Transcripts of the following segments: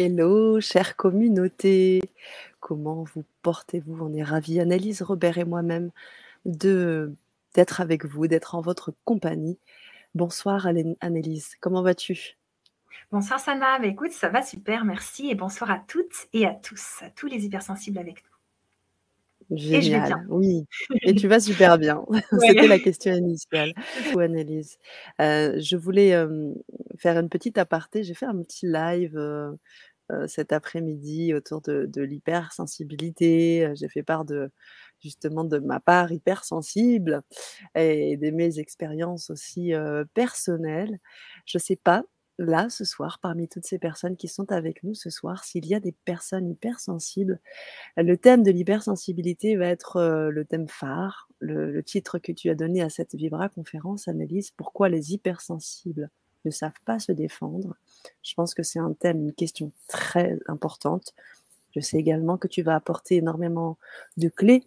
Hello, chère communauté. Comment vous portez-vous? On est ravis, Annelise, Robert et moi-même, de d'être avec vous, d'être en votre compagnie. Bonsoir Annelise, comment vas-tu? Bonsoir Sana, bah, écoute, ça va super, merci et bonsoir à toutes et à tous, à tous les hypersensibles avec nous. Et je vais Génial, bien. oui et tu vas super bien. Ouais. C'était la question initiale. Coucou Annelise. Heu, je voulais, hem, faire une petite aparté. J'ai fait un petit live, heu, cet après-midi autour de l'hypersensibilité. Heu, j'ai fait part de justement de ma part hypersensible et de mes expériences aussi, heu, personnelles. Je sais pas, là, ce soir, parmi toutes ces personnes qui sont avec nous ce soir, s'il y a des personnes hypersensibles. Le thème de l'hypersensibilité va être, le thème phare, le le titre que tu as donné à cette Vibra conférence, Annelise: «Pourquoi les hypersensibles? Ne savent pas se défendre?» je pense que c'est un thème, une question très importante. Je sais également que tu vas apporter énormément de clés.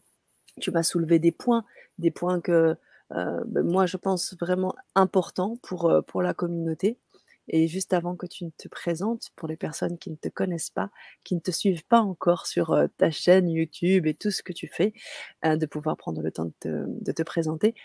Tu vas soulever des points, des points que, heu, beh, moi je pense vraiment importants pour, heu, pour la communauté et juste avant que tu ne te présentes, pour les personnes qui ne te connaissent pas, qui ne te suivent pas encore sur, heu, ta chaîne YouTube et tout ce que tu fais, heu, de pouvoir prendre le temps de te présenter.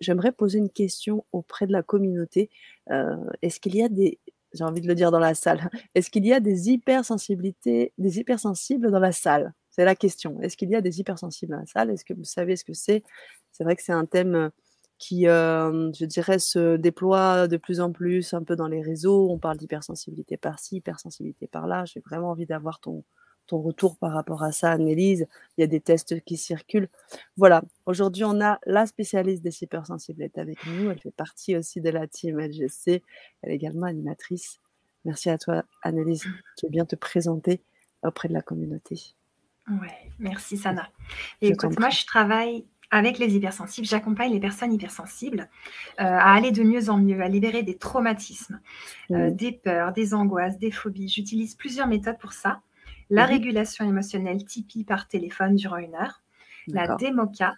J'aimerais poser une question auprès de la communauté. Heu, est-ce qu'il y a des j'ai envie de le dire dans la salle, est-ce qu'il y a des hypersensibilités des hypersensibles dans la salle? C'est la question. Est-ce qu'il y a des hypersensibles dans la salle? Est-ce que vous savez ce que c'est? C'est vrai que c'est un thème, heu, qui, hem, je dirais se déploie de plus en plus un peu dans les réseaux. On parle d'hypersensibilité par-ci, hypersensibilité par-là. J'ai vraiment envie d'avoir ton ton retour par rapport à ça, Annelise. Il y a des tests qui circulent. Voilà, aujourd'hui, on a la spécialiste des hypersensibles est avec nous. Elle fait partie aussi de la team LGC. Elle est également animatrice. Merci à toi, Annelise. Tu veux bien te présenter auprès de la communauté? Ouais, merci Sana. Je Écoute, moi je travaille avec les hypersensibles. J'accompagne les personnes hypersensibles, heu, à aller de mieux en mieux, à libérer des traumatismes, heu, Mmh. des peurs, des angoisses, des phobies. J'utilise plusieurs méthodes pour ça. La Mmh mh. régulation émotionnelle Tipeee par téléphone durant 1 heure, la démoca,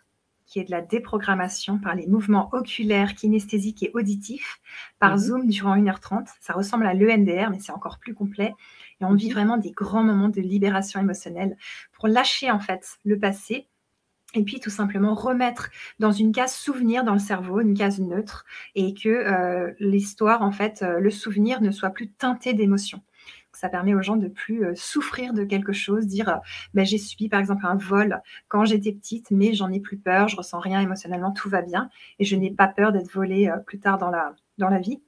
qui est de la déprogrammation par les mouvements oculaires, kinesthésiques et auditifs par Mmh mh. Zoom durant 1 heure 30. Ça ressemble à l'EMDR, mais c'est encore plus complet et on vit mh. vraiment des grands moments de libération émotionnelle pour lâcher en fait le passé et puis tout simplement remettre dans une case souvenir dans le cerveau, une case neutre et que, heu, l'histoire en fait, heu, le souvenir ne soit plus teinté d'émotions. Ça permet aux gens de plus, heu, souffrir de quelque chose, dire, «Bah, j'ai subi par exemple un vol quand j'étais petite, mais j'en ai plus peur, je ressens rien émotionnellement, tout va bien et je n'ai pas peur d'être volée, plus tard dans la dans la vie».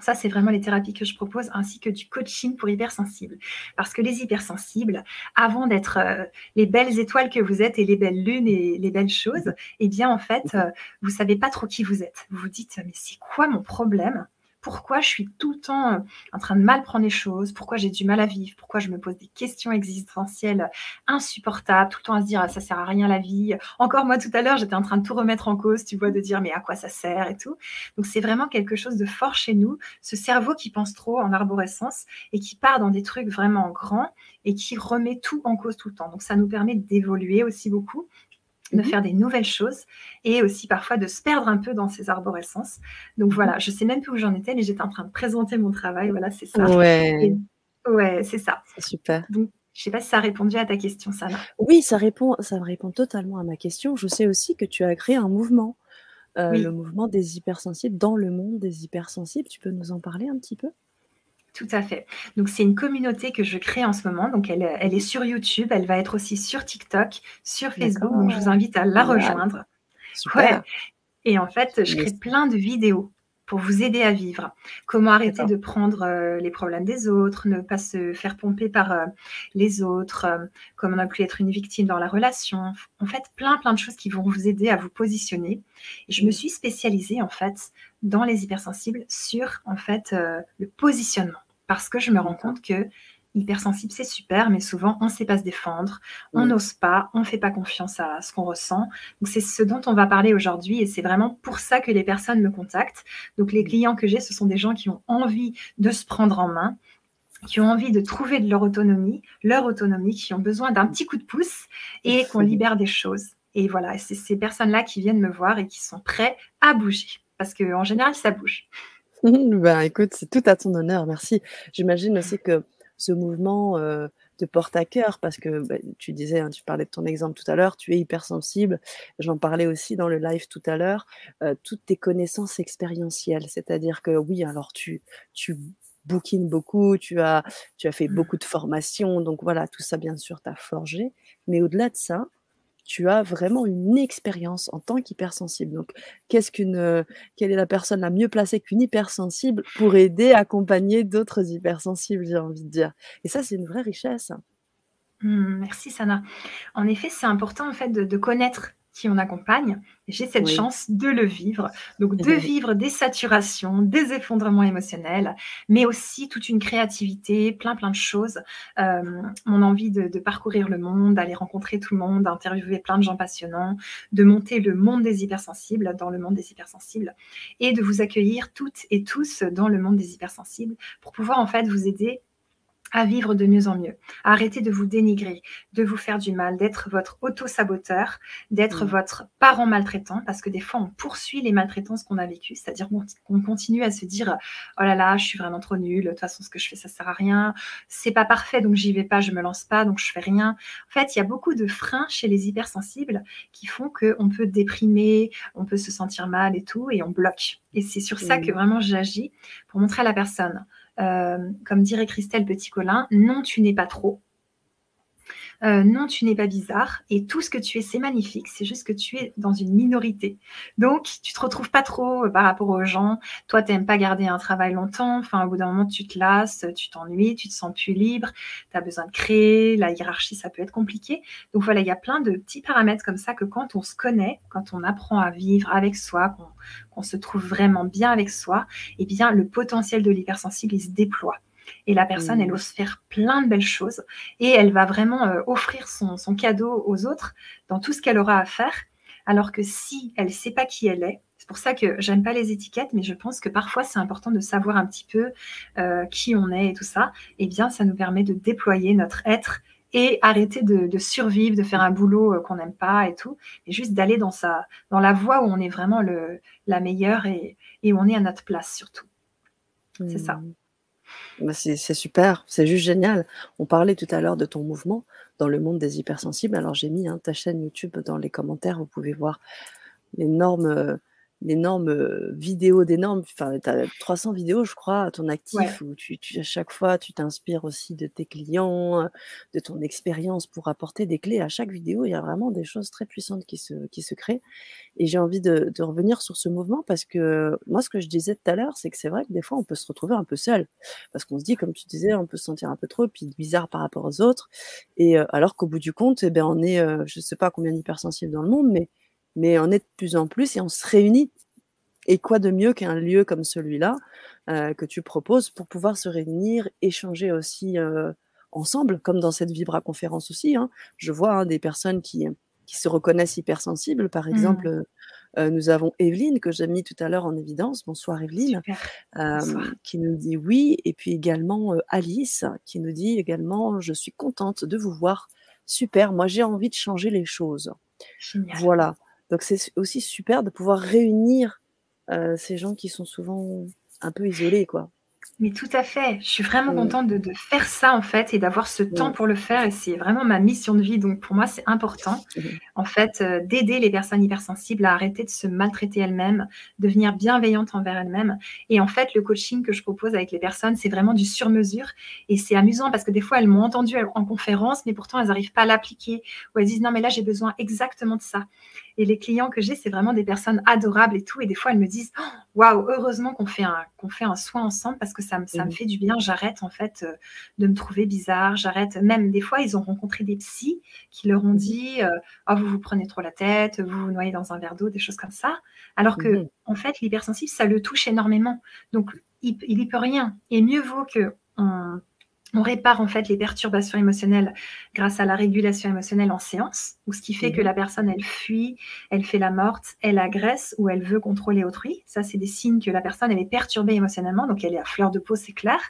Ça, c'est vraiment les thérapies que je propose ainsi que du coaching pour hypersensibles. Parce que les hypersensibles, avant d'être, heu, les belles étoiles que vous êtes et les belles lunes et les belles choses et bien en fait, heu, vous savez pas trop qui vous êtes. Vous vous dites: «Mais c'est quoi mon problème? Pourquoi je suis tout le temps, heu, en train de mal prendre les choses? Pourquoi j'ai du mal à vivre? Pourquoi je me pose des questions existentielles insupportables, tout le temps à se dire: "Ah ça sert à rien la vie"». Encore moi tout à l'heure, j'étais en train de tout remettre en cause, tu vois? De dire: «Mais à quoi ça sert?» et tout. Donc c'est vraiment quelque chose de fort chez nous, ce cerveau qui pense trop en arborescence et qui part dans des trucs vraiment grands et qui remet tout en cause tout le temps. Donc ça nous permet d'évoluer aussi beaucoup, de Mmh mh. faire des nouvelles choses et aussi parfois de se perdre un peu dans ces arborescences. Donc Mmh mh. voilà, je sais même plus où j'en étais, mais j'étais en train de présenter mon travail, voilà, c'est ça et Ouais. ouais, c'est ça. Super. Donc je sais pas si ça a répondu à ta question, Sana? Oui, ça répond ça me répond totalement à ma question. Je sais aussi que tu as créé un mouvement, heu, le mouvement des hypersensibles dans le monde des hypersensibles. Tu peux nous en parler un petit peu? Tout à fait. Donc c'est une communauté que je crée en ce moment, donc elle, elle est sur YouTube, elle va être aussi sur TikTok, sur Facebook, donc je vous invite à la rejoindre. Super. Ouais et en fait, je crée plein de vidéos pour vous aider à vivre. Comment arrêter de prendre, heu, les problèmes des autres, ne pas se faire pomper par, heu, les autres, comment ne plus être une victime dans la relation. En fait, plein, plein de choses qui vont vous aider à vous positionner et je me suis spécialisée en fait dans les hypersensibles sur en fait, le positionnement. Parce que je me rends compte qu'hypersensible, c'est super, mais souvent on sait pas se défendre, on n'ose pas, on fait pas confiance à ce qu'on ressent. Donc c'est ce dont on va parler aujourd'hui et c'est vraiment pour ça que les personnes me contactent. Donc les clients que j'ai, ce sont des gens qui ont envie de se prendre en main, qui ont envie de trouver de leur autonomie leur autonomie, qui ont besoin d'un petit coup de pouce et qu'on libère des choses et voilà c'est ces personnes-là qui viennent me voir et qui sont prêts à bouger parce qu'en général, ça bouge. Ben, écoute, c'est tout à ton honneur, merci. J'imagine aussi que ce mouvement te porte à cœur parce que bah, tu disais, hein, tu parlais de ton exemple tout à l'heure, tu es hypersensible. J'en parlais aussi dans le live tout à l'heure. toutes tes connaissances expérientielles, c'est-à-dire que oui, alors tu, tu bookines beaucoup, tu as, tu as fait mmh. beaucoup de formations, donc voilà, tout ça bien sûr t'a forgé. Mais au-delà de ça, tu as vraiment une expérience en tant qu'hypersensible. Donc, qu'est-ce qu'une, euh, quelle est la personne la mieux placée qu'une hypersensible pour aider, accompagner d'autres hypersensibles, j'ai envie de dire? Et ça, c'est une vraie richesse. Mmh, merci Sana. En effet, c'est important en fait de connaître qui on accompagne. J'ai cette chance de le vivre, donc de vivre des saturations, des effondrements émotionnels, mais aussi toute une créativité, plein plein de choses. Euh, mon envie de, parcourir le monde, d'aller rencontrer tout le monde, d'interviewer plein de gens passionnants, de monter le monde des hypersensibles dans le monde des hypersensibles, et de vous accueillir toutes et tous dans le monde des hypersensibles pour pouvoir en fait vous aider à vivre de mieux en mieux, à arrêter de vous dénigrer, de vous faire du mal, d'être votre auto-saboteur, d'être mmh. votre parent maltraitant, parce que des fois on poursuit les maltraitances qu'on a vécues, c'est-à-dire qu'on continue à se dire oh là là, je suis vraiment trop nulle, de toute façon ce que je fais ça sert à rien, c'est pas parfait donc j'y vais pas, je me lance pas donc je fais rien. En fait, il y a beaucoup de freins chez les hypersensibles qui font qu'on peut déprimer, on peut se sentir mal et tout, et on bloque. Et c'est sur ça que mmh. vraiment j'agis pour montrer à la personne comme dirait Christelle Petit-Colin, non, tu n'es pas trop. Euh, non, tu n'es pas bizarre et tout ce que tu es, c'est magnifique. C'est juste que tu es dans une minorité. Donc, tu te retrouves pas trop euh, par rapport aux gens. Toi, tu n'aimes pas garder un travail longtemps. Enfin, au bout d'un moment, tu te lasses, tu t'ennuies, tu te sens plus libre. Tu as besoin de créer. La hiérarchie, ça peut être compliqué. Donc, voilà, il y a plein de petits paramètres comme ça que quand on se connaît, quand on apprend à vivre avec soi, qu'on se trouve vraiment bien avec soi, eh bien, le potentiel de l'hypersensible, il se déploie. Et la personne, elle mmh. ose faire plein de belles choses et elle va vraiment euh, offrir son, cadeau aux autres dans tout ce qu'elle aura à faire. Alors que si elle ne sait pas qui elle est, c'est pour ça que j'aime pas les étiquettes, mais je pense que parfois c'est important de savoir un petit peu euh, qui on est et tout ça. Et eh bien, ça nous permet de déployer notre être et arrêter de, survivre, de faire un boulot euh, qu'on n'aime pas et tout, et juste d'aller dans sa, dans la voie où on est vraiment le, la meilleure et, où on est à notre place surtout. C'est ça. Mmh. Bah, c'est super, c'est juste génial. On parlait tout à l'heure de ton mouvement dans le monde des hypersensibles. Alors j'ai mis hein, ta chaîne YouTube dans les commentaires, vous pouvez voir l'énorme euh, d'énormes euh, vidéos, d'énormes, enfin, tu as 300 vidéos, je crois, à ton actif, où tu, à chaque fois, tu t'inspires aussi de tes clients, de ton expérience pour apporter des clés. À chaque vidéo, il y a vraiment des choses très puissantes qui se, qui se créent. Et j'ai envie de, de, revenir sur ce mouvement parce que moi, ce que je disais tout à l'heure, c'est que c'est vrai que des fois, on peut se retrouver un peu seul. Parce qu'on se dit, comme tu disais, on peut se sentir un peu trop, puis bizarre par rapport aux autres. Et euh, alors qu'au bout du compte, eh ben, on est, euh, je sais pas combien d'hypersensibles dans le monde, mais mais on est de plus en plus et on se réunit. Et quoi de mieux qu'un lieu comme celui-là euh, que tu proposes pour pouvoir se réunir, échanger aussi euh, ensemble, comme dans cette Vibra conférence aussi. Hein. Je vois hein, des personnes qui, qui se reconnaissent hypersensibles. Par mmh. exemple, euh, nous avons Evelyne, que j'ai mis tout à l'heure en évidence. Bonsoir Evelyne, qui nous dit oui. Et puis également Alice, qui nous dit également Je suis contente de vous voir. Super, moi j'ai envie de changer les choses. Voilà. Donc c'est aussi super de pouvoir réunir euh, ces gens qui sont souvent un peu isolés, quoi. Mais tout à fait. Je suis vraiment contente de, faire ça, en fait, et d'avoir ce temps pour le faire. Et c'est vraiment ma mission de vie. Donc, pour moi, c'est important, en fait, euh, d'aider les personnes hypersensibles à arrêter de se maltraiter elles-mêmes, devenir bienveillantes envers elles-mêmes. Et en fait, le coaching que je propose avec les personnes, c'est vraiment du sur-mesure. Et c'est amusant parce que des fois, elles m'ont entendu en conférence, mais pourtant, elles n'arrivent pas à l'appliquer. Ou elles disent, non, mais là, j'ai besoin exactement de ça. Et les clients que j'ai, c'est vraiment des personnes adorables et tout. Et des fois, elles me disent «Oh, Waouh, heureusement qu'on fait, un, qu'on fait un soin ensemble parce que ça, me, ça me mmh. fait du bien. J'arrête en fait euh, de me trouver bizarre. J'arrête. Même des fois, ils ont rencontré des psys qui leur ont mmh. dit euh, oh, Vous vous prenez trop la tête, vous vous noyez dans un verre d'eau, des choses comme ça. Alors que, mmh en fait, l'hypersensible, ça le touche énormément. Donc, il n'y peut rien. Et mieux vaut que on répare en fait les perturbations émotionnelles grâce à la régulation émotionnelle en séance, ou ce qui fait que mhm. la personne elle fuit, elle fait la morte, elle agresse ou elle veut contrôler autrui. Ça, c'est des signes que la personne elle est perturbée émotionnellement, donc elle est à fleur de peau, c'est clair.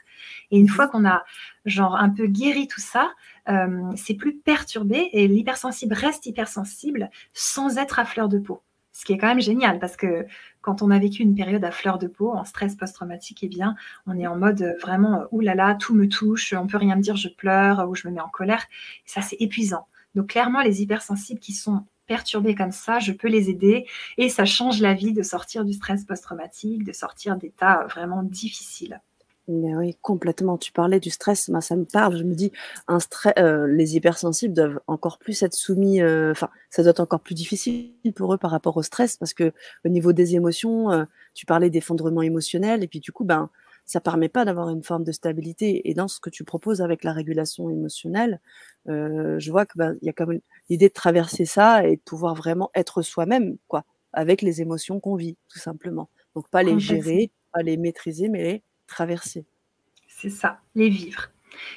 Et une fois qu'on a genre un peu guéri tout ça, euh, c'est plus perturbé et l'hypersensible reste hypersensible sans être à fleur de peau. Ce qui est quand même génial parce que quand on a vécu une période à fleur de peau, en stress post-traumatique, eh bien, on est en mode euh, vraiment, euh, oulala, tout me touche, on peut rien me dire, je pleure ou je me mets en colère. Ça, c'est épuisant. Donc, clairement, les hypersensibles qui sont perturbés comme ça, je peux les aider et ça change la vie de sortir du stress post-traumatique, de sortir d'états vraiment difficiles. Mais oui, complètement. Tu parlais du stress, moi, ça me parle. Je me dis, un stress, euh, les hypersensibles doivent encore plus être soumis. Euh, enfin, ça doit être encore plus difficile pour eux par rapport au stress, parce que au niveau des émotions, euh, tu parlais d'effondrement émotionnel, et puis du coup, ben, ça permet pas d'avoir une forme de stabilité. Et dans ce que tu proposes avec la régulation émotionnelle, je vois que ben, il y a même l'idée de traverser ça et de pouvoir vraiment être soi-même, quoi, avec les émotions qu'on vit, tout simplement. Donc pas les gérer, pas les maîtriser, mais les traverser. C'est ça, les vivre.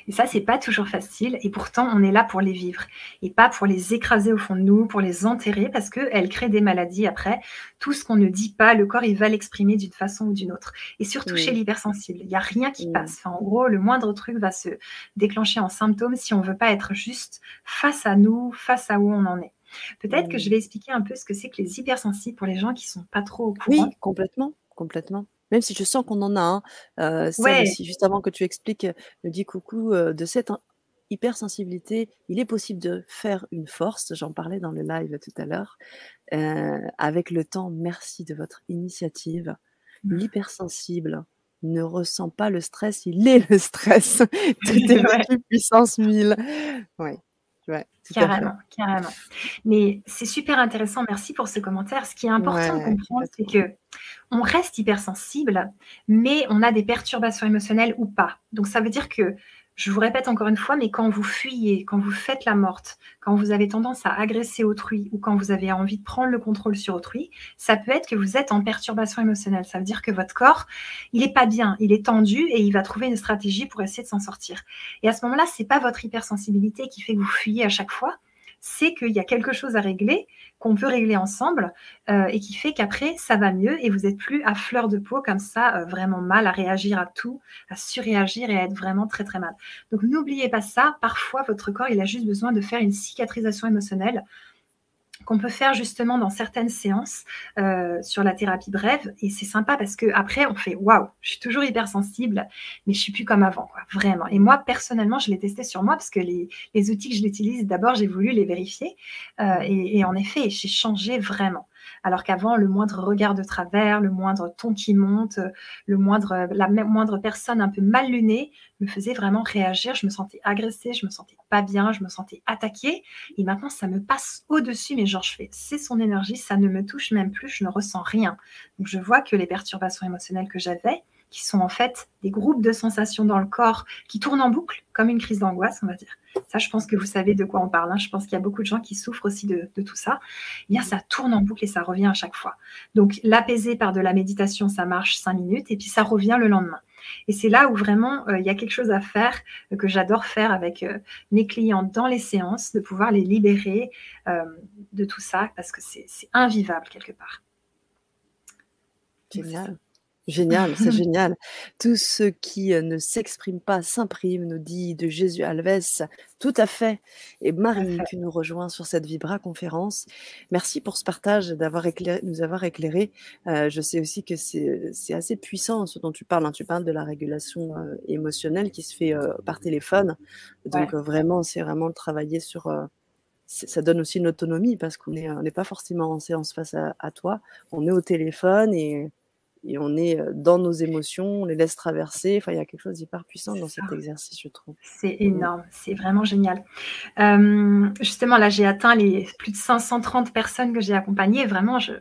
Et ça, c'est pas toujours facile. Et pourtant, on est là pour les vivre et pas pour les écraser au fond de nous, pour les enterrer, parce qu'elles créent des maladies après. Tout ce qu'on ne dit pas, le corps, il va l'exprimer d'une façon ou d'une autre. Et surtout chez l'hypersensible, il n'y a rien qui passe. en gros, le moindre truc va se déclencher en symptômes si on veut pas être juste face à nous, face à où on en est. Peut-être que je vais expliquer un peu ce que c'est que les hypersensibles pour les gens qui sont pas trop au courant. Oui, complètement, complètement. Même si je sens qu'on en a un, hein. aussi, juste avant que tu expliques, me dit coucou, de cette hypersensibilité, il est possible de faire une force, j'en parlais dans le live tout à l'heure, avec le temps, merci de votre initiative. Mmh. L'hypersensible ne ressent pas le stress, il est le stress. Tout est puissance 1000. Ouais. carrément, carrément. Mais c'est super intéressant. Merci pour ce commentaire. Ce qui est important de comprendre, c'est que on reste hypersensible, mais on a des perturbations émotionnelles ou pas. Donc ça veut dire que je vous répète encore une fois, mais quand vous fuyez, quand vous faites la morte, quand vous avez tendance à agresser autrui ou quand vous avez envie de prendre le contrôle sur autrui, ça peut être que vous êtes en perturbation émotionnelle. Ça veut dire que votre corps, il est pas bien, il est tendu et il va trouver une stratégie pour essayer de s'en sortir. Et à ce moment-là, c'est pas votre hypersensibilité qui fait que vous fuyez à chaque fois, c'est qu'il y a quelque chose à régler, qu'on peut régler ensemble, euh, et qui fait qu'après, ça va mieux et vous n'êtes plus à fleur de peau comme ça, euh, vraiment mal, à réagir à tout, à surréagir et à être vraiment très très mal. Donc n'oubliez pas ça, parfois votre corps, il a juste besoin de faire une cicatrisation émotionnelle qu'on peut faire justement dans certaines séances euh, sur la thérapie brève. Et c'est sympa parce que après on fait waouh, je suis toujours hypersensible, mais je suis plus comme avant, quoi, vraiment. Et moi, personnellement, je l'ai testé sur moi parce que les, outils que je l'utilise, d'abord, j'ai voulu les vérifier. Euh, et, en effet, j'ai changé vraiment alors qu'avant, le moindre regard de travers, le moindre ton qui monte, le moindre, la moindre personne un peu mal lunée me faisait vraiment réagir. Je me sentais agressée, je me sentais pas bien, je me sentais attaquée. Et maintenant, ça me passe au-dessus, mais genre, je fais, c'est son énergie, ça ne me touche même plus, je ne ressens rien. Donc, je vois que les perturbations émotionnelles que j'avais, qui sont en fait des groupes de sensations dans le corps qui tournent en boucle, comme une crise d'angoisse, on va dire. Ça, je pense que vous savez de quoi on parle. Hein. Je pense qu'il y a beaucoup de gens qui souffrent aussi de, tout ça. Eh bien, ça tourne en boucle et ça revient à chaque fois. Donc, l'apaiser par de la méditation, ça marche cinq minutes et puis ça revient le lendemain. Et c'est là où vraiment euh, il y a quelque chose à faire euh, que j'adore faire avec euh, mes clients dans les séances, de pouvoir les libérer de tout ça parce que c'est invivable quelque part. Génial. Génial, c'est génial. Tout ce qui ne s'exprime pas s'imprime, nous dit de Jésus Alves. Tout à fait. Et Marie qui nous rejoint sur cette Vibra conférence. Merci pour ce partage, d'avoir éclairé, nous avoir éclairé. je sais aussi que c'est assez puissant ce dont tu parles. Hein. Tu parles de la régulation émotionnelle qui se fait par téléphone. Donc vraiment, c'est vraiment de travailler sur ça donne aussi une autonomie parce qu'on n'est pas forcément en séance face à, à, toi. On est au téléphone et et on est dans nos émotions, on les laisse traverser. Enfin, il y a quelque chose d'hyper puissant dans cet exercice, je trouve. C'est énorme, c'est vraiment génial. justement, là, j'ai atteint les plus de 530 personnes que j'ai accompagnées. Vraiment, je...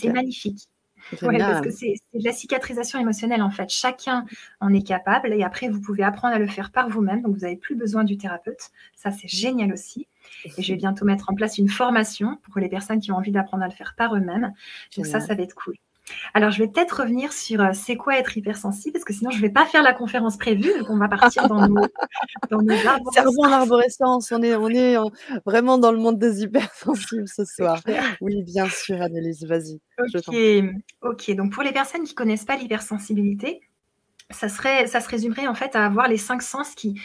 c'est magnifique. parce que c'est de la cicatrisation émotionnelle en fait. Chacun en est capable et après vous pouvez apprendre à le faire par vous-même. Donc vous n'avez plus besoin du thérapeute. Ça c'est génial aussi. Et je vais bientôt mettre en place une formation pour les personnes qui ont envie d'apprendre à le faire par eux-mêmes. Donc ça, ça va être cool. Alors, je vais peut-être revenir sur euh, c'est quoi être hypersensible, parce que sinon, je ne vais pas faire la conférence prévue, donc on va partir dans nos, dans nos Cerveau en arborescence, on est, on est vraiment dans le monde des hypersensibles ce soir. Oui, bien sûr, Annelise, vas-y. Ok, ok. Donc, pour les personnes qui ne connaissent pas l'hypersensibilité, ça, serait, ça se résumerait en fait à avoir les cinq sens qui,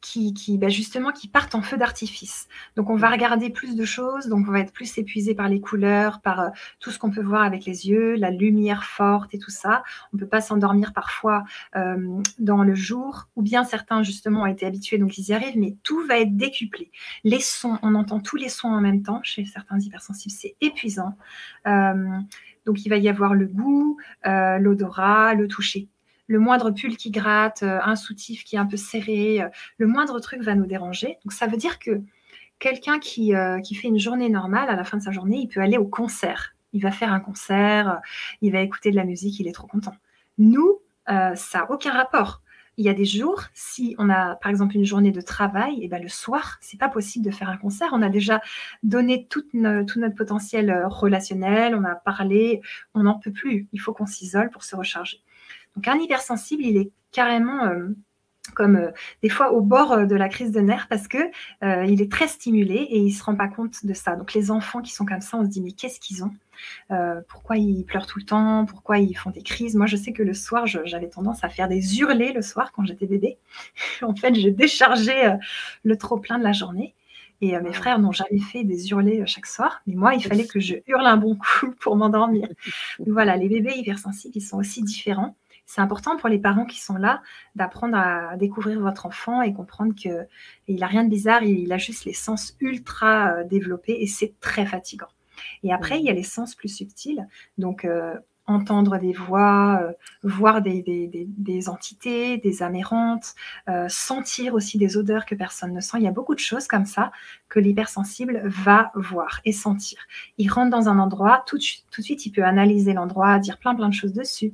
qui, qui bah, justement qui partent en feu d'artifice. Donc on va regarder plus de choses, donc on va être plus épuisé par les couleurs, par euh, tout ce qu'on peut voir avec les yeux, la lumière forte et tout ça. On peut pas s'endormir parfois euh, dans le jour, ou bien certains justement ont été habitués donc ils y arrivent, mais tout va être décuplé. Les sons, on entend tous les sons en même temps. Chez certains hypersensibles, c'est épuisant. Euh, donc il va y avoir le goût, l'odorat, le toucher le moindre pull qui gratte, euh, un soutif qui est un peu serré, euh, le moindre truc va nous déranger. Donc ça veut dire que quelqu'un qui, euh, qui fait une journée normale, à la fin de sa journée, il peut aller au concert. Il va faire un concert, il va écouter de la musique, il est trop content. Nous, ça n'a aucun rapport. Il y a des jours, si on a par exemple une journée de travail, et ben le soir, c'est pas possible de faire un concert. On a déjà donné tout notre potentiel relationnel, on a parlé, on n'en peut plus. Il faut qu'on s'isole pour se recharger. Donc un hypersensible, il est carrément euh, comme euh, des fois au bord euh, de la crise de nerfs parce que il est très stimulé et il se rend pas compte de ça. Donc les enfants qui sont comme ça, on se dit mais qu'est-ce qu'ils ont? Pourquoi ils pleurent tout le temps? Pourquoi ils font des crises? Moi, je sais que le soir, j'avais tendance à faire des hurlés le soir quand j'étais bébé. en fait, je déchargeais le trop plein de la journée. Et mes frères n'ont jamais fait des hurlés chaque soir, mais moi, il fallait que je hurle un bon coup pour m'endormir. voilà, les bébés hypersensibles, ils sont aussi différents c'est important pour les parents qui sont là d'apprendre à découvrir votre enfant et comprendre qu'il n'a rien de bizarre, il a juste les sens ultra euh, développés et c'est très fatigant. Et après, il y a les sens plus subtils. Donc, euh, entendre des voix, euh, voir des, des, entités, des amérantes, sentir aussi des odeurs que personne ne sent. Il y a beaucoup de choses comme ça que l'hypersensible va voir et sentir. Il rentre dans un endroit, tout, tout de suite, il peut analyser l'endroit, dire plein plein de choses dessus.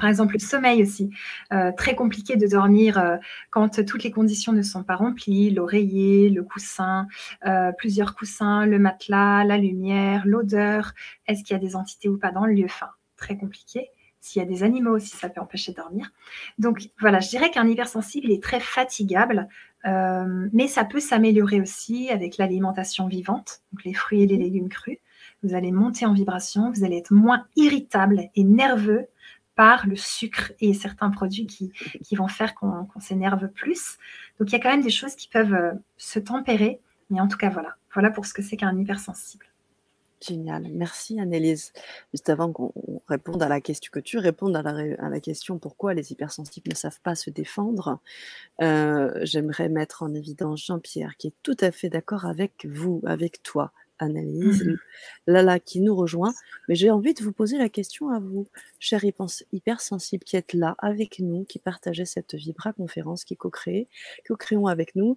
Par exemple, le sommeil aussi. Euh, très compliqué de dormir euh, quand toutes les conditions ne sont pas remplies. L'oreiller, le coussin, euh, plusieurs coussins, le matelas, la lumière, l'odeur. Est-ce qu'il y a des entités ou pas dans le lieu? Enfin, très compliqué. S'il y a des animaux aussi, ça peut empêcher de dormir. Donc voilà, je dirais qu'un hypersensible est très fatigable, mais ça peut s'améliorer aussi avec l'alimentation vivante, donc les fruits et les légumes crus. Vous allez monter en vibration, vous allez être moins irritable et nerveux par le sucre et certains produits qui, vont faire qu'on s'énerve plus. Donc il y a quand même des choses qui peuvent euh, se tempérer. Mais en tout cas, voilà. Voilà pour ce que c'est qu'un hypersensible. Génial. Merci Annelise. Juste avant qu'on réponde à la question, que tu répondes à la, question pourquoi les hypersensibles ne savent pas se défendre, euh, j'aimerais mettre en évidence Jean-Pierre qui est tout à fait d'accord avec vous, avec toi, analyse, mmh Lala qui nous rejoint. Mais j'ai envie de vous poser la question à vous, chers hypersensibles qui êtes là avec nous, qui partagez cette Vibra conférence, qui co-créez, co-créons avec nous.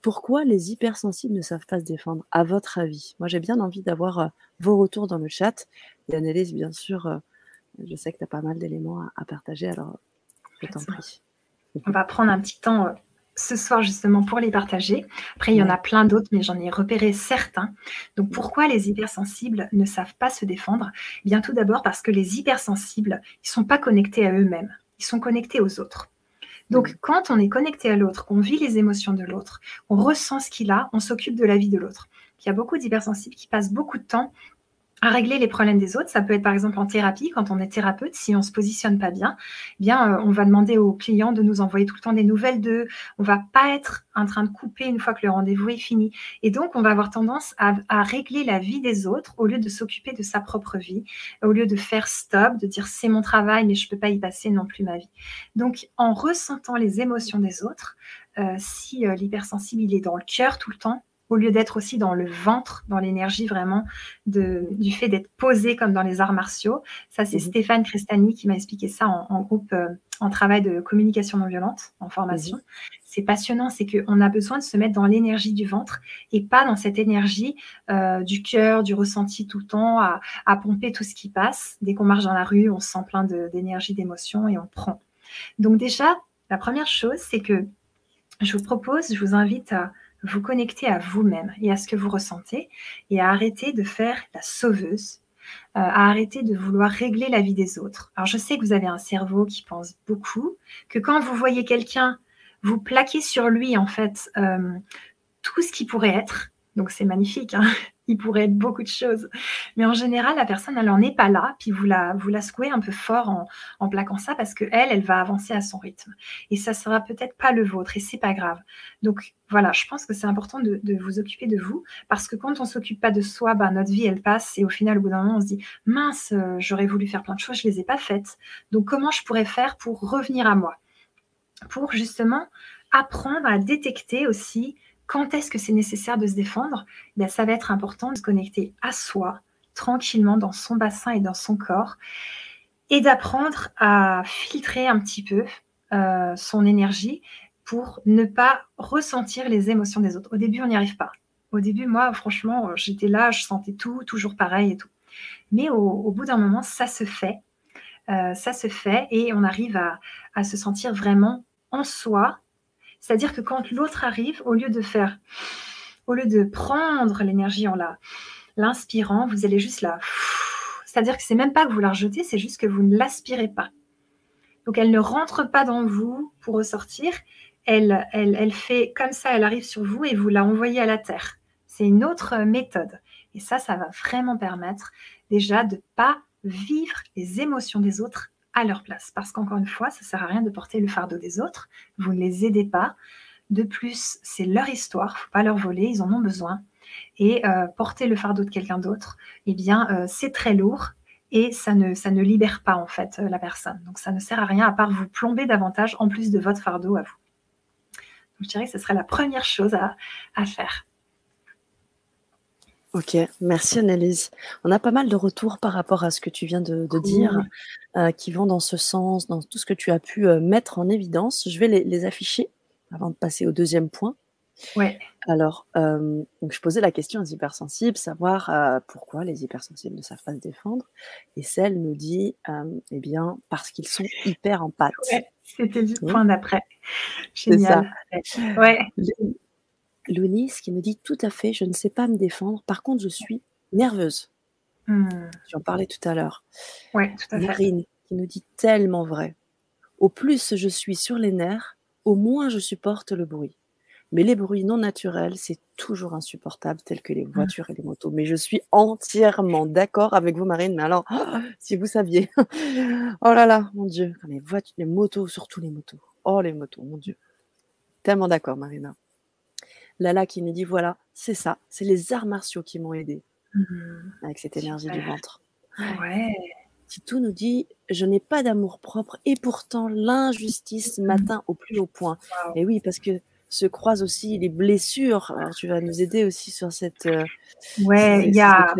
pourquoi les hypersensibles ne savent pas se défendre, à votre avis? Moi, j'ai bien envie d'avoir euh, vos retours dans le chat. Et Annelise, bien sûr, euh, je sais que tu as pas mal d'éléments à, à, partager, alors je t'en prie. On va prendre un petit temps euh, ce soir justement pour les partager. Après, il y en a plein d'autres, mais j'en ai repéré certains. Donc, pourquoi les hypersensibles ne savent pas se défendre? Eh Bien tout d'abord parce que les hypersensibles, ils sont pas connectés à eux-mêmes, ils sont connectés aux autres. Donc, quand on est connecté à l'autre, qu'on vit les émotions de l'autre, on ressent ce qu'il a, on s'occupe de la vie de l'autre. Il y a beaucoup d'hypersensibles qui passent beaucoup de temps à régler les problèmes des autres. Ça peut être par exemple en thérapie, quand on est thérapeute, si on se positionne pas bien, eh bien euh, on va demander aux clients de nous envoyer tout le temps des nouvelles d'eux. On va pas être en train de couper une fois que le rendez-vous est fini. Et donc on va avoir tendance à, régler la vie des autres au lieu de s'occuper de sa propre vie, au lieu de faire stop, de dire c'est mon travail mais je peux pas y passer non plus ma vie. Donc en ressentant les émotions des autres, euh, si euh, l'hypersensible est dans le cœur tout le temps, au lieu d'être aussi dans le ventre, dans l'énergie vraiment de, du fait d'être posé comme dans les arts martiaux. Ça, c'est mhm. Stéphane Crestani qui m'a expliqué ça en, groupe, euh, en travail de communication non violente, en formation. Mhm. C'est passionnant, c'est qu'on a besoin de se mettre dans l'énergie du ventre et pas dans cette énergie euh, du cœur, du ressenti tout le temps, à, à pomper tout ce qui passe. Dès qu'on marche dans la rue, on se sent plein d'énergie, d'émotion et on prend. Donc déjà, la première chose, c'est que je vous propose, je vous invite à vous connecter à vous-même et à ce que vous ressentez et à arrêter de faire la sauveuse, euh, à arrêter de vouloir régler la vie des autres. Alors je sais que vous avez un cerveau qui pense beaucoup, que quand vous voyez quelqu'un, vous plaquez sur lui en fait euh, tout ce qui pourrait être. Donc c'est magnifique. Hein il pourrait être beaucoup de choses. Mais en général, la personne, elle n'en est pas là, puis vous la, vous la secouez un peu fort en, plaquant ça parce que elle, va avancer à son rythme. Et ça sera peut-être pas le vôtre et c'est pas grave. Donc voilà, je pense que c'est important de, vous occuper de vous parce que quand on s'occupe pas de soi, bah, notre vie, elle passe et au final, au bout d'un moment, on se dit mince, euh, j'aurais voulu faire plein de choses, je les ai pas faites. Donc comment je pourrais faire pour revenir à moi? Pour justement apprendre à détecter aussi quand est-ce que c'est nécessaire de se défendre eh Ça va être important de se connecter à soi, tranquillement, dans son bassin et dans son corps, et d'apprendre à filtrer un petit peu euh, son énergie pour ne pas ressentir les émotions des autres. Au début, on n'y arrive pas. Au début, moi, franchement, j'étais là, je sentais tout, toujours pareil et tout. Mais au, bout d'un moment, ça se fait. Euh, ça se fait et on arrive à se sentir vraiment en soi c'est-à-dire que quand l'autre arrive, au lieu de faire, au lieu de prendre l'énergie en l'inspirant, vous allez juste la. C'est-à-dire que c'est même pas que vous la rejetez, c'est juste que vous ne l'aspirez pas. Donc elle ne rentre pas dans vous pour ressortir. Elle, elle, fait comme ça, elle arrive sur vous et vous la envoyez à la terre. C'est une autre méthode. Et ça, ça va vraiment permettre déjà de pas vivre les émotions des autres à leur place. Parce qu'encore une fois, ça ne sert à rien de porter le fardeau des autres. Vous ne les aidez pas. De plus, c'est leur histoire. Il ne faut pas leur voler. Ils en ont besoin. Et euh, porter le fardeau de quelqu'un d'autre, eh bien, euh, c'est très lourd et ça ne, ça ne libère pas en fait euh, la personne. Donc ça ne sert à rien à part vous plomber davantage en plus de votre fardeau à vous. Donc, je dirais que ce serait la première chose à, à faire. Ok, merci Annelise. On a pas mal de retours par rapport à ce que tu viens de, dire, euh, qui vont dans ce sens, dans tout ce que tu as pu euh, mettre en évidence. Je vais les, afficher avant de passer au deuxième point. Ouais. Alors, euh, donc je posais la question aux hypersensibles, savoir pourquoi les hypersensibles ne savent pas se défendre. Et celle nous dit, eh bien, parce qu'ils sont hyper en Ouais, c'était le point d'après. Génial. Ça. Ouais. Louise qui me dit tout à fait, je ne sais pas me défendre. Par contre, je suis nerveuse. Hmm. J'en parlais tout à l'heure. Oui, tout à fait. Marine qui nous dit tellement vrai. Au plus je suis sur les nerfs, au moins je supporte le bruit. Mais les bruits non naturels, c'est toujours insupportable, tels que les hmm. voitures et les motos. Mais je suis entièrement d'accord avec vous, Marine. Mais alors, si vous saviez. oh là là, mon Dieu. Les voitures, les motos, surtout les motos. Oh, les motos, mon Dieu. Tellement d'accord, Marina. Lala qui nous dit voilà, c'est ça, c'est les arts martiaux qui m'ont aidé mmh. avec cette énergie du ventre. Ouais. Titou nous dit je n'ai pas d'amour propre et pourtant l'injustice mmh. m'atteint au plus haut point. Et oui, parce que se croisent aussi les blessures. Alors tu vas nous aider aussi sur cette. Euh, ouais, il y a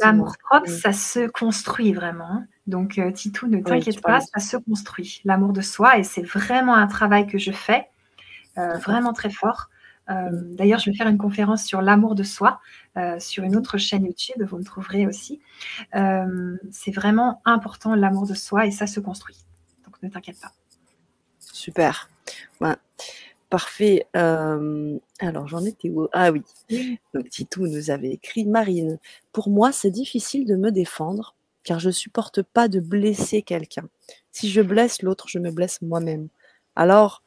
l'amour propre, ça se construit vraiment. Donc euh, Titou, ne t'inquiète pas, ça se construit. L'amour de soi et c'est vraiment un travail que je fais, euh, vraiment très fort. Euh, d'ailleurs, je vais faire une conférence sur l'amour de soi euh, sur une autre chaîne YouTube, vous me trouverez aussi. Euh, c'est vraiment important l'amour de soi et ça se construit. Donc ne t'inquiète pas. Super. parfait. alors j'en étais où? Ah oui. Donc Titou nous avait écrit Marine. Pour moi, c'est difficile de me défendre car je supporte pas de blesser quelqu'un. Si je blesse l'autre, je me blesse moi-même. Alors,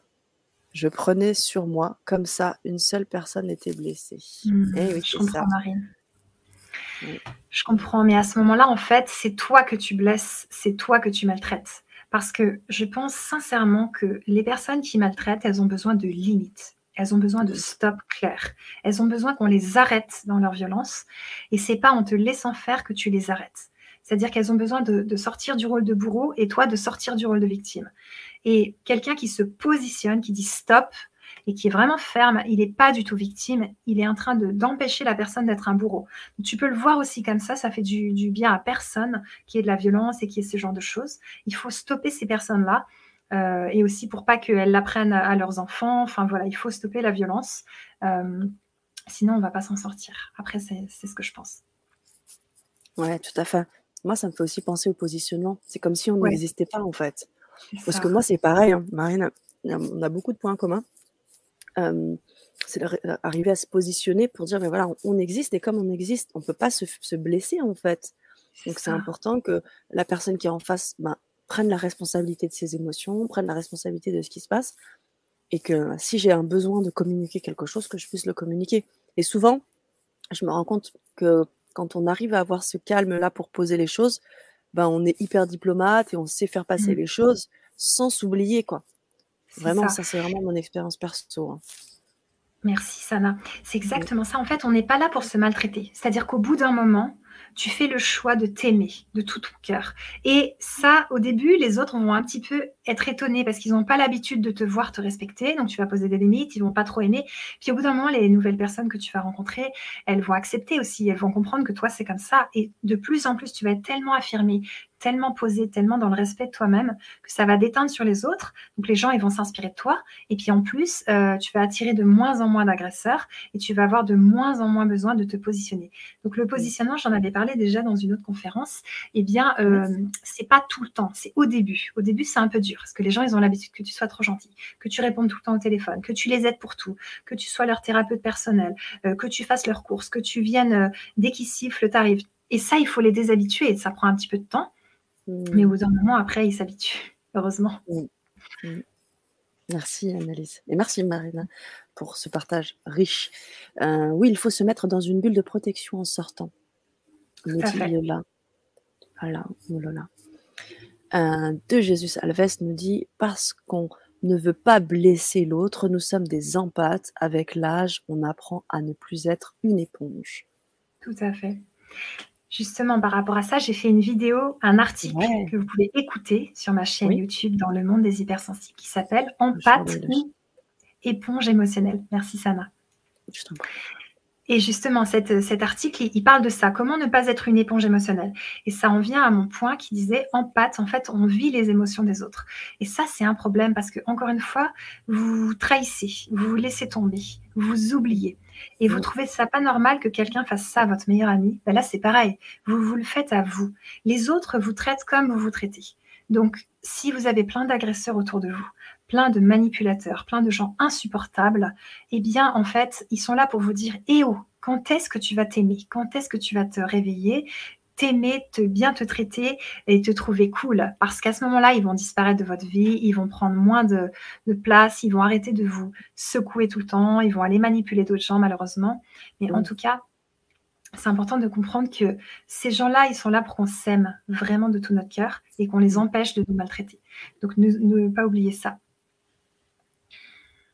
je prenais sur moi, comme ça, une seule personne était blessée. Mmh, eh je comprends, Marine. Je comprends, mais à ce moment-là, en fait, c'est toi que tu blesses, c'est toi que tu maltraites. Parce que je pense sincèrement que les personnes qui maltraitent, elles ont besoin de limites. Elles ont besoin de stop clair. Elles ont besoin qu'on les arrête dans leur violence. Et c'est pas en te laissant faire que tu les arrêtes. C'est-à-dire qu'elles ont besoin de, sortir du rôle de bourreau et toi de sortir du rôle de victime. Et quelqu'un qui se positionne, qui dit stop et qui est vraiment ferme, il n'est pas du tout victime, il est en train d'empêcher la personne d'être un bourreau. tu peux le voir aussi comme ça, ça fait du, bien à personne qui est de la violence et qui est ce genre de choses. Il faut stopper ces personnes-là. Euh, et aussi pour pas qu'elles l'apprennent à, leurs enfants. Enfin voilà, il faut stopper la violence. Euh, sinon, on va pas s'en sortir. Après, c'est ce que je pense. Ouais, tout à fait. Moi, ça me fait aussi penser au positionnement. C'est comme si on n'existait pas, en fait. Parce que moi, c'est pareil, hein. Marine, on a beaucoup de points communs. c'est arriver à se positionner pour dire, mais voilà, on, existe et comme on existe, on ne peut pas se, blesser, en fait. Donc, c'est important que la personne qui est en face ben, prenne la responsabilité de ses émotions, prenne la responsabilité de ce qui se passe et que si j'ai un besoin de communiquer quelque chose, que je puisse le communiquer. Et souvent, je me rends compte que quand on arrive à avoir ce calme-là pour poser les choses, ben, on est hyper diplomate et on sait faire passer Mmh. les choses sans s'oublier, quoi. Vraiment, ça. ça, c'est vraiment mon expérience perso, hein. Merci Sana. C'est Mmh. exactement ça. En fait, on n'est pas là pour se maltraiter. C'est-à-dire qu'au bout d'un moment, tu fais le choix de t'aimer de tout ton cœur. Et ça, au début, les autres vont un petit peu être étonnés parce qu'ils n'ont pas l'habitude de te voir te respecter. Donc, tu vas poser des limites, ils vont pas trop aimer. Puis au bout d'un moment, les nouvelles personnes que tu vas rencontrer, elles vont accepter aussi. Elles vont comprendre que toi, c'est comme ça. Et de plus en plus, tu vas être tellement affirmé, tellement posé, tellement dans le respect de toi-même que ça va déteindre sur les autres. Donc, les gens, ils vont s'inspirer de toi. Et puis en plus, euh, tu vas attirer de moins en moins d'agresseurs et tu vas avoir de moins en moins besoin de te positionner. Donc le positionnement, j'en avais parlé déjà dans une autre conférence, eh bien, euh, c'est pas tout le temps, c'est au début. Au début, c'est un peu dur parce que les gens, ils ont l'habitude que tu sois trop gentil, que tu répondes tout le temps au téléphone, que tu les aides pour tout, que tu sois leur thérapeute personnel, euh, que tu fasses leurs courses, que tu viennes euh, dès qu'ils sifflent, t'arrives. Et ça, il faut les déshabituer. Ça prend un petit peu de temps, Mmh. mais au bout d'un moment, après, ils s'habituent, heureusement. Mmh. Mmh. Merci Annelise et merci Marina pour ce partage riche. Heu, oui, il faut se mettre dans une bulle de protection en sortant, nous dit. Lola. Voilà, oh Lola. Heu, de Jésus Alves nous dit: «Parce qu'on ne veut pas blesser l'autre, nous sommes des empathes. Avec l'âge, on apprend à ne plus être une éponge». Tout à fait. Justement, par rapport à ça, j'ai fait une vidéo, un article Ouais. que vous pouvez écouter sur ma chaîne Oui. YouTube dans le monde des hypersensibles qui s'appelle ou éponge émotionnelle. Merci Sana. Et justement, cette, cet article, il, il parle de ça. Comment ne pas être une éponge émotionnelle? Et ça en vient à mon point qui disait empathe, en fait, on vit les émotions des autres. Et ça, c'est un problème parce que, encore une fois, vous trahissez, vous vous laissez tomber, vous oubliez. Et vous Mmh. trouvez ça pas normal que quelqu'un fasse ça à votre meilleur ami? Ben Là, c'est pareil. Vous vous le faites à vous. Les autres vous traitent comme vous vous traitez. Donc, si vous avez plein d'agresseurs autour de vous, plein de manipulateurs, plein de gens insupportables, eh bien, en fait, ils sont là pour vous dire Eh oh, quand est-ce que tu vas t'aimer? Quand est-ce que tu vas te réveiller? T'aimer, te bien te traiter et te trouver cool. Parce qu'à ce moment-là, ils vont disparaître de votre vie, ils vont prendre moins de, de place, ils vont arrêter de vous secouer tout le temps, ils vont aller manipuler d'autres gens, malheureusement. Mais en tout cas, c'est important de comprendre que ces gens-là, ils sont là pour qu'on s'aime vraiment de tout notre cœur et qu'on les empêche de nous maltraiter. Donc, ne, ne pas oublier ça.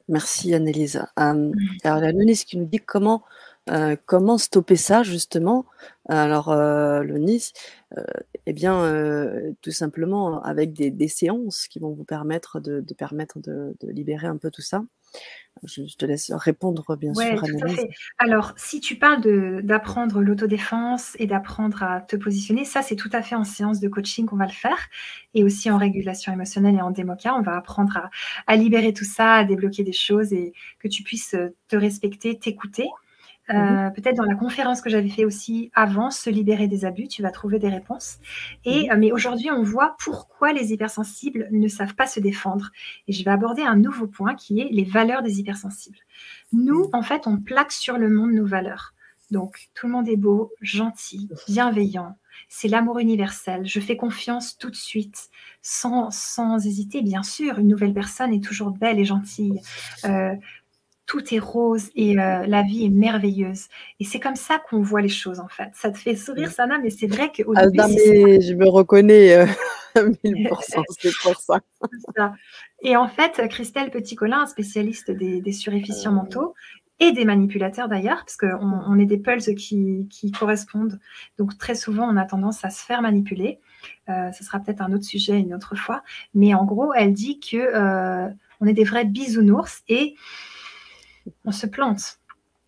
Merci Annelise. Hem, Mmh. alors il y a Lenis qui nous dit comment, heu, comment stopper ça justement? Alors, heu, Lenis, heu, eh bien, heu, tout simplement avec des des séances qui vont vous permettre de de permettre de de libérer un peu tout ça. Je je te laisse répondre bien Ouais, sûr tout à Annelise. fait. Alors, si tu parles d'apprendre l'autodéfense et d'apprendre à te positionner, ça, c'est tout à fait en séance de coaching qu'on va le faire et aussi en régulation émotionnelle et en démoca. On va apprendre à à libérer tout ça, à débloquer des choses et que tu puisses, te respecter, t'écouter. Mmh mh. Heu, peut-être dans la conférence que j'avais fait aussi avant, se libérer des abus, tu vas trouver des réponses Mmh et mh. heu, mais aujourd'hui, on voit pourquoi les hypersensibles ne savent pas se défendre et je vais aborder un nouveau point qui est les valeurs des hypersensibles. Nous, Mmh. en fait, on plaque sur le monde nos valeurs. Donc tout le monde est beau, gentil, bienveillant, c'est l'amour universel, je fais confiance tout de suite, sans sans hésiter, bien sûr, une nouvelle personne est toujours belle et gentille. Heu, tout est rose et heu, la vie est merveilleuse et c'est comme ça qu'on voit les choses, en fait. Ça te fait sourire. Sana, mais c'est vrai qu'au Ah début, non mais je me reconnais, heu, à 1000 c'est pour ça. Et en fait, Christelle Petit-Colin, spécialiste des des suréfficients Heu mentaux et des manipulateurs d'ailleurs, parce qu'on on est des pulses qui qui correspondent. Donc très souvent, on a tendance à se faire manipuler. Heu, ce sera peut-être un autre sujet une autre fois, mais en gros, elle dit que, heu, on est des vrais bisounours et on se plante.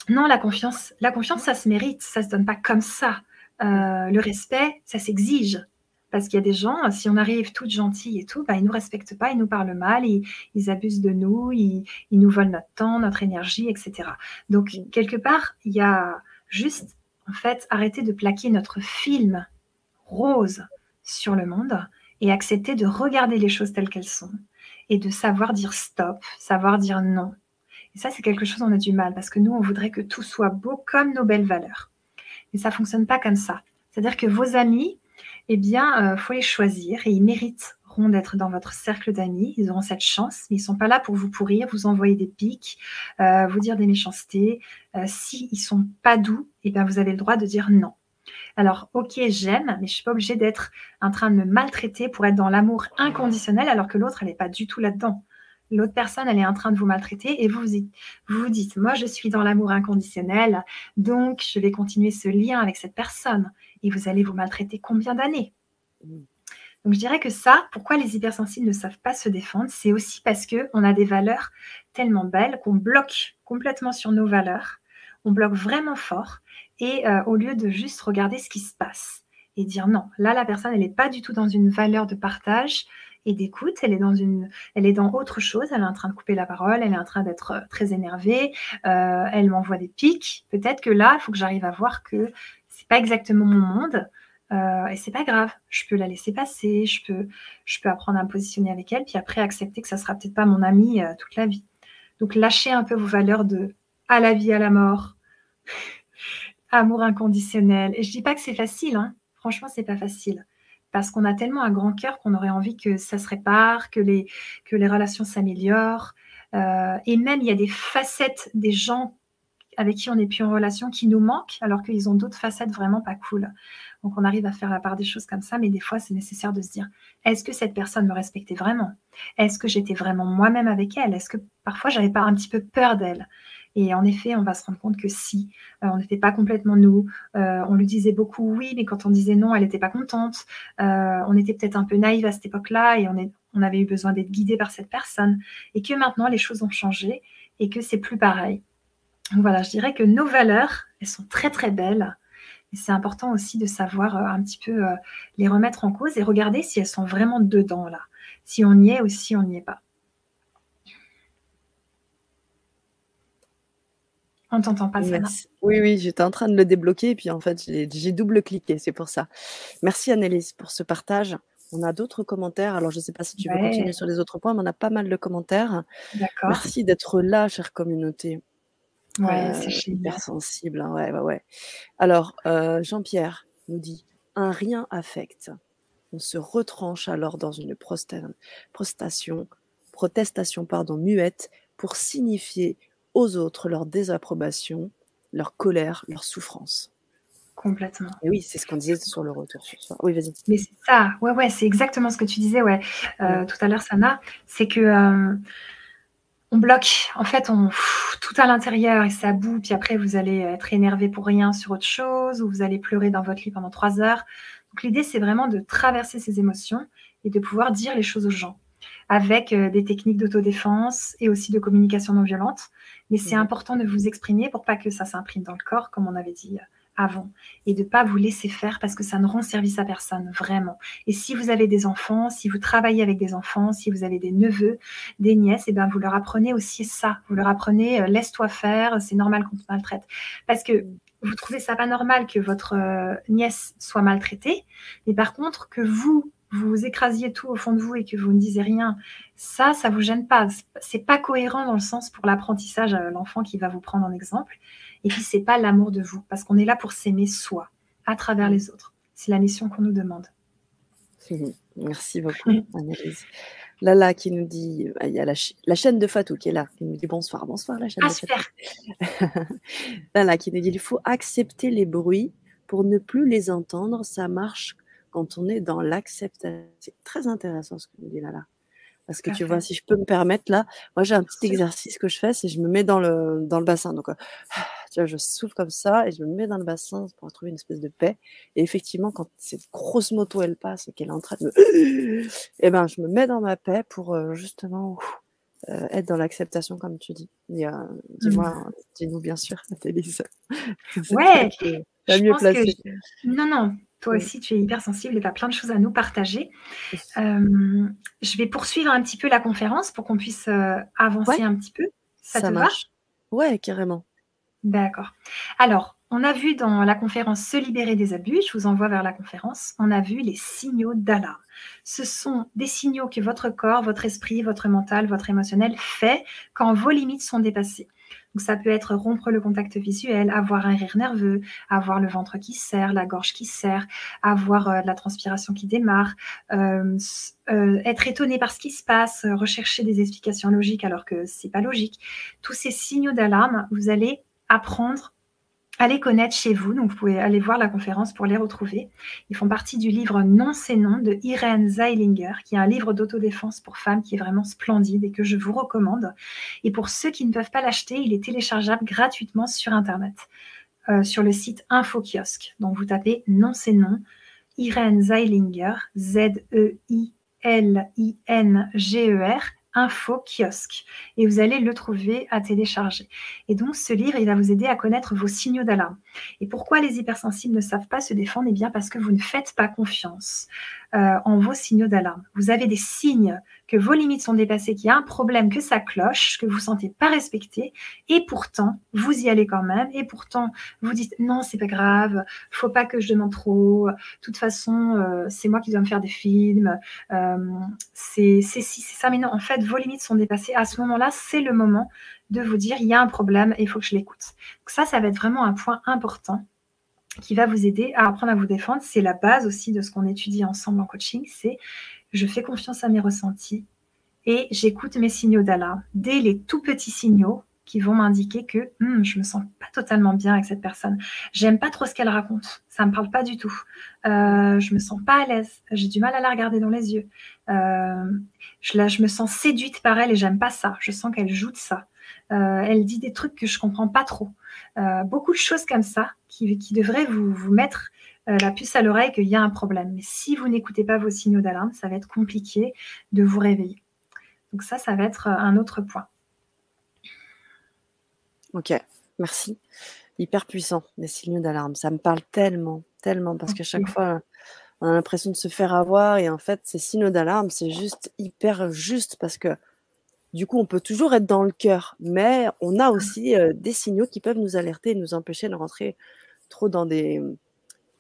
Non, la confiance la confiance, ça se mérite, ça se donne pas comme ça. Heu, le respect, ça s'exige. Parce qu'il y a des gens, si on arrive toute gentille et tout, bah, ils nous respectent pas, ils nous parlent mal, ils ils abusent de nous, ils ils nous volent notre temps, notre énergie et cetera. Donc Mmh. quelque part, il y a juste, en fait, arrêter de plaquer notre film rose sur le monde et accepter de regarder les choses telles qu'elles sont et de savoir dire stop, savoir dire non et ça, c'est quelque chose on a du mal parce que nous, on voudrait que tout soit beau comme nos belles valeurs. Mais ça fonctionne pas comme ça. C'est-à-dire que vos amis, eh bien, heu, faut les choisir et ils méritent accepteront d'être dans votre cercle d'amis, ils auront cette chance, mais ils ne sont pas là pour vous pourrir, vous envoyer des pics, euh, vous dire des méchancetés. Euh, S'ils ne sont pas doux, eh bien vous avez le droit de dire non. Alors, ok, j'aime, mais je ne suis pas obligée d'être en train de me maltraiter pour être dans l'amour inconditionnel alors que l'autre, elle n'est pas du tout là-dedans. L'autre personne, elle est en train de vous maltraiter et vous vous, dites, moi, je suis dans l'amour inconditionnel, donc je vais continuer ce lien avec cette personne. Et vous allez vous maltraiter combien d'années? Donc je dirais que ça, pourquoi les hypersensibles ne savent pas se défendre, c'est aussi parce qu'on a des valeurs tellement belles qu'on bloque complètement sur nos valeurs, on bloque vraiment fort, et euh, au lieu de juste regarder ce qui se passe et dire non, là la personne elle n'est pas du tout dans une valeur de partage et d'écoute, elle est dans une, elle est dans autre chose, elle est en train de couper la parole, elle est en train d'être euh, très énervée, euh, elle m'envoie des pics. Peut-être que là, il faut que j'arrive à voir que c'est pas exactement mon monde. Euh, et c'est pas grave, je peux la laisser passer, je peux, je peux apprendre à me positionner avec elle, puis après accepter que ça sera peut-être pas mon ami euh, toute la vie. Donc lâchez un peu vos valeurs de à la vie, à la mort, amour inconditionnel. Et je dis pas que c'est facile, hein. franchement c'est pas facile, parce qu'on a tellement un grand cœur qu'on aurait envie que ça se répare, que les, relations s'améliorent. Euh, et même il y a des facettes des gens avec qui on n'est plus en relation qui nous manquent, alors qu'ils ont d'autres facettes vraiment pas cool. Donc on arrive à faire la part des choses comme ça, mais des fois c'est nécessaire de se dire, est-ce que cette personne me respectait vraiment? Est-ce que j'étais vraiment moi-même avec elle? Est-ce que parfois j'avais pas un petit peu peur d'elle? Et en effet, on va se rendre compte que si, euh, on n'était pas complètement nous, euh, on lui disait beaucoup oui, mais quand on disait non, elle n'était pas contente. Euh, on était peut-être un peu naïve à cette époque-là et on, avait eu besoin d'être guidé par cette personne. Et que maintenant, les choses ont changé et que c'est plus pareil. Donc voilà, je dirais que nos valeurs, elles sont très très belles c'est important aussi de savoir un petit peu les remettre en cause et regarder si elles sont vraiment dedans là, si on y est ou si on n'y est pas. On t'entend pas, ça Oui, oui, j'étais en train de le débloquer et puis en fait, j'ai double-cliqué, c'est pour ça. Merci Annelise pour ce partage. On a d'autres commentaires. Alors, je ne sais pas si tu veux continuer sur les autres points, mais on a pas mal de commentaires. Merci d'être là, chère communauté. Ouais, c'est hyper sensible. Hein, ouais, ouais, ouais. Alors, euh, Jean-Pierre nous dit un rien affecte. On se retranche alors dans une prostation, protestation pardon, muette pour signifier aux autres leur désapprobation, leur colère, leur souffrance. Complètement. Et oui, c'est ce qu'on disait sur le retour Oui, vas-y. Mais c'est ça, ouais, ouais, c'est exactement ce que tu disais, ouais, euh, tout à l'heure, Sana. C'est que euh, on bloque, en fait, on tout à l'intérieur et ça boue, puis après vous allez être énervé pour rien sur autre chose, ou vous allez pleurer dans votre lit pendant trois heures. Donc l'idée, c'est vraiment de traverser ces émotions et de pouvoir dire les choses aux gens avec euh, des techniques d'autodéfense et aussi de communication non violente. Mais c'est mmh. important de vous exprimer pour pas que ça s'imprime dans le corps, comme on avait dit euh, avant et de pas vous laisser faire parce que ça ne rend service à personne, vraiment. Et si vous avez des enfants, si vous travaillez avec des enfants, si vous avez des neveux, des nièces, et eh ben vous leur apprenez aussi ça. Vous leur apprenez euh, laisse-toi faire, c'est normal qu'on te maltraite. Parce que vous trouvez ça pas normal que votre euh, nièce soit maltraitée, mais par contre que vous vous écrasiez tout au fond de vous et que vous ne disiez rien, ça, ça vous gêne pas. C'est pas cohérent dans le sens pour l'apprentissage à l'enfant qui va vous prendre en exemple. Et puis, c'est pas l'amour de vous, parce qu'on est là pour s'aimer soi, à travers les autres. C'est la mission qu'on nous demande. Merci beaucoup, Annelise. Lala qui nous dit, il y a la, chaîne de Fatou qui est là, qui nous dit bonsoir, bonsoir la chaîne ah, de super. Fatou. Lala qui nous dit, il faut accepter les bruits pour ne plus les entendre, ça marche quand on est dans l'acceptation. C'est très intéressant ce que nous dit Lala. Parce que tu vois, si je peux me permettre là, moi j'ai un petit exercice que je fais, c'est je me mets dans le, dans le bassin. Donc, euh, tu vois, je souffle comme ça et je me mets dans le bassin pour trouver une espèce de paix. Et effectivement, quand cette grosse moto elle passe et qu'elle est en train de me. Eh ben, je me mets dans ma paix pour euh, justement euh, être dans l'acceptation, comme tu dis. Dis-moi, mmh. dis-nous bien sûr, Télise. Ouais, la mieux placée. Non, non, toi aussi, tu es hypersensible et tu as plein de choses à nous partager. Euh, je vais poursuivre un petit peu la conférence pour qu'on puisse euh, avancer un petit peu. Ça, te marche. va Ouais, carrément. D'accord. Alors, on a vu dans la conférence Se libérer des abus, je vous envoie vers la conférence, on a vu les signaux d'alarme. Ce sont des signaux que votre corps, votre esprit, votre mental, votre émotionnel fait quand vos limites sont dépassées. Donc ça peut être rompre le contact visuel, avoir un rire nerveux, avoir le ventre qui serre, la gorge qui serre, avoir euh, de la transpiration qui démarre, euh, euh, être étonné par ce qui se passe, rechercher des explications logiques alors que c'est pas logique. Tous ces signaux d'alarme, vous allez apprendre Allez connaître chez vous. Donc, vous pouvez aller voir la conférence pour les retrouver. Ils font partie du livre Non, c'est non de Irene Zeilinger, qui est un livre d'autodéfense pour femmes qui est vraiment splendide et que je vous recommande. Et pour ceux qui ne peuvent pas l'acheter, il est téléchargeable gratuitement sur Internet, euh, sur le site InfoKiosque. Donc, vous tapez Non, c'est non, Irene Zeilinger, Z-E-I-L-I-N-G-E-R, info kiosque et vous allez le trouver à télécharger. Et donc ce livre, il va vous aider à connaître vos signaux d'alarme. Et pourquoi les hypersensibles ne savent pas se défendre? Eh bien parce que vous ne faites pas confiance euh, en vos signaux d'alarme. Vous avez des signes que vos limites sont dépassées, qu'il y a un problème, que ça cloche, que vous ne sentez pas respecté, et pourtant, vous y allez quand même, et pourtant, vous dites non, c'est pas grave, faut pas que je demande trop, de toute façon, euh, c'est moi qui dois me faire des films, euh, c'est si, c'est ça, mais non, en fait, vos limites sont dépassées. À ce moment-là, c'est le moment de vous dire, il y a un problème et il faut que je l'écoute. Ça, ça va être vraiment un point important qui va vous aider à apprendre à vous défendre. C'est la base aussi de ce qu'on étudie ensemble en coaching, c'est je fais confiance à mes ressentis et j'écoute mes signaux d'alarme. Dès les tout petits signaux qui vont m'indiquer que hmm, je me sens pas totalement bien avec cette personne. J'aime pas trop ce qu'elle raconte. Ça me parle pas du tout. Euh, je me sens pas à l'aise. J'ai du mal à la regarder dans les yeux. Euh, je, me sens séduite par elle et j'aime pas ça. Je sens qu'elle joue de ça. Euh, elle dit des trucs que je comprends pas trop. Euh, beaucoup de choses comme ça qui, devraient vous mettre euh, la puce à l'oreille qu'il y a un problème. Mais si vous n'écoutez pas vos signaux d'alarme, ça va être compliqué de vous réveiller. Donc ça, ça va être euh, un autre point. Ok, merci. Hyper puissant, les signaux d'alarme. Ça me parle tellement, tellement, parce qu'à chaque fois, on a l'impression de se faire avoir. Et en fait, ces signaux d'alarme, c'est juste hyper juste parce que du coup, on peut toujours être dans le cœur, mais on a aussi euh, des signaux qui peuvent nous alerter et nous empêcher de rentrer trop dans des,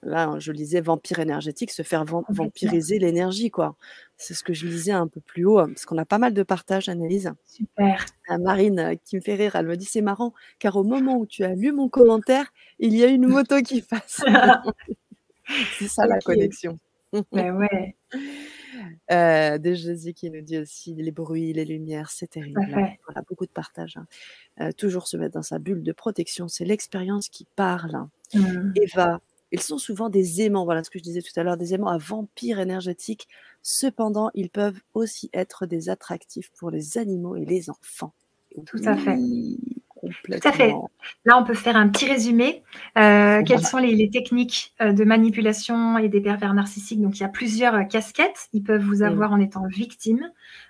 là, je lisais vampire énergétique, se faire vampiriser l'énergie, quoi. C'est ce que je lisais un peu plus haut, parce qu'on a pas mal de partages, Annelise. Super. Marine, euh, qui me fait rire, elle me dit c'est marrant, car au moment où tu as lu mon commentaire, il y a une moto qui passe. c'est ça la connexion. Ben ouais. Euh, de Jésus qui nous dit aussi les bruits, les lumières, c'est terrible. Voilà, beaucoup de partage. Hein. Euh, toujours se mettre dans sa bulle de protection, c'est l'expérience qui parle. Hein. Mmh. Eva, ils sont souvent des aimants, voilà ce que je disais tout à l'heure, des aimants à vampires énergétiques. Cependant, ils peuvent aussi être des attractifs pour les animaux et les enfants. Tout à fait. Tout à fait. Là, on peut faire un petit résumé. Euh, quelles sont les, techniques euh, de manipulation et des pervers narcissiques? Donc, il y a plusieurs euh, casquettes. Ils peuvent vous avoir en étant victime,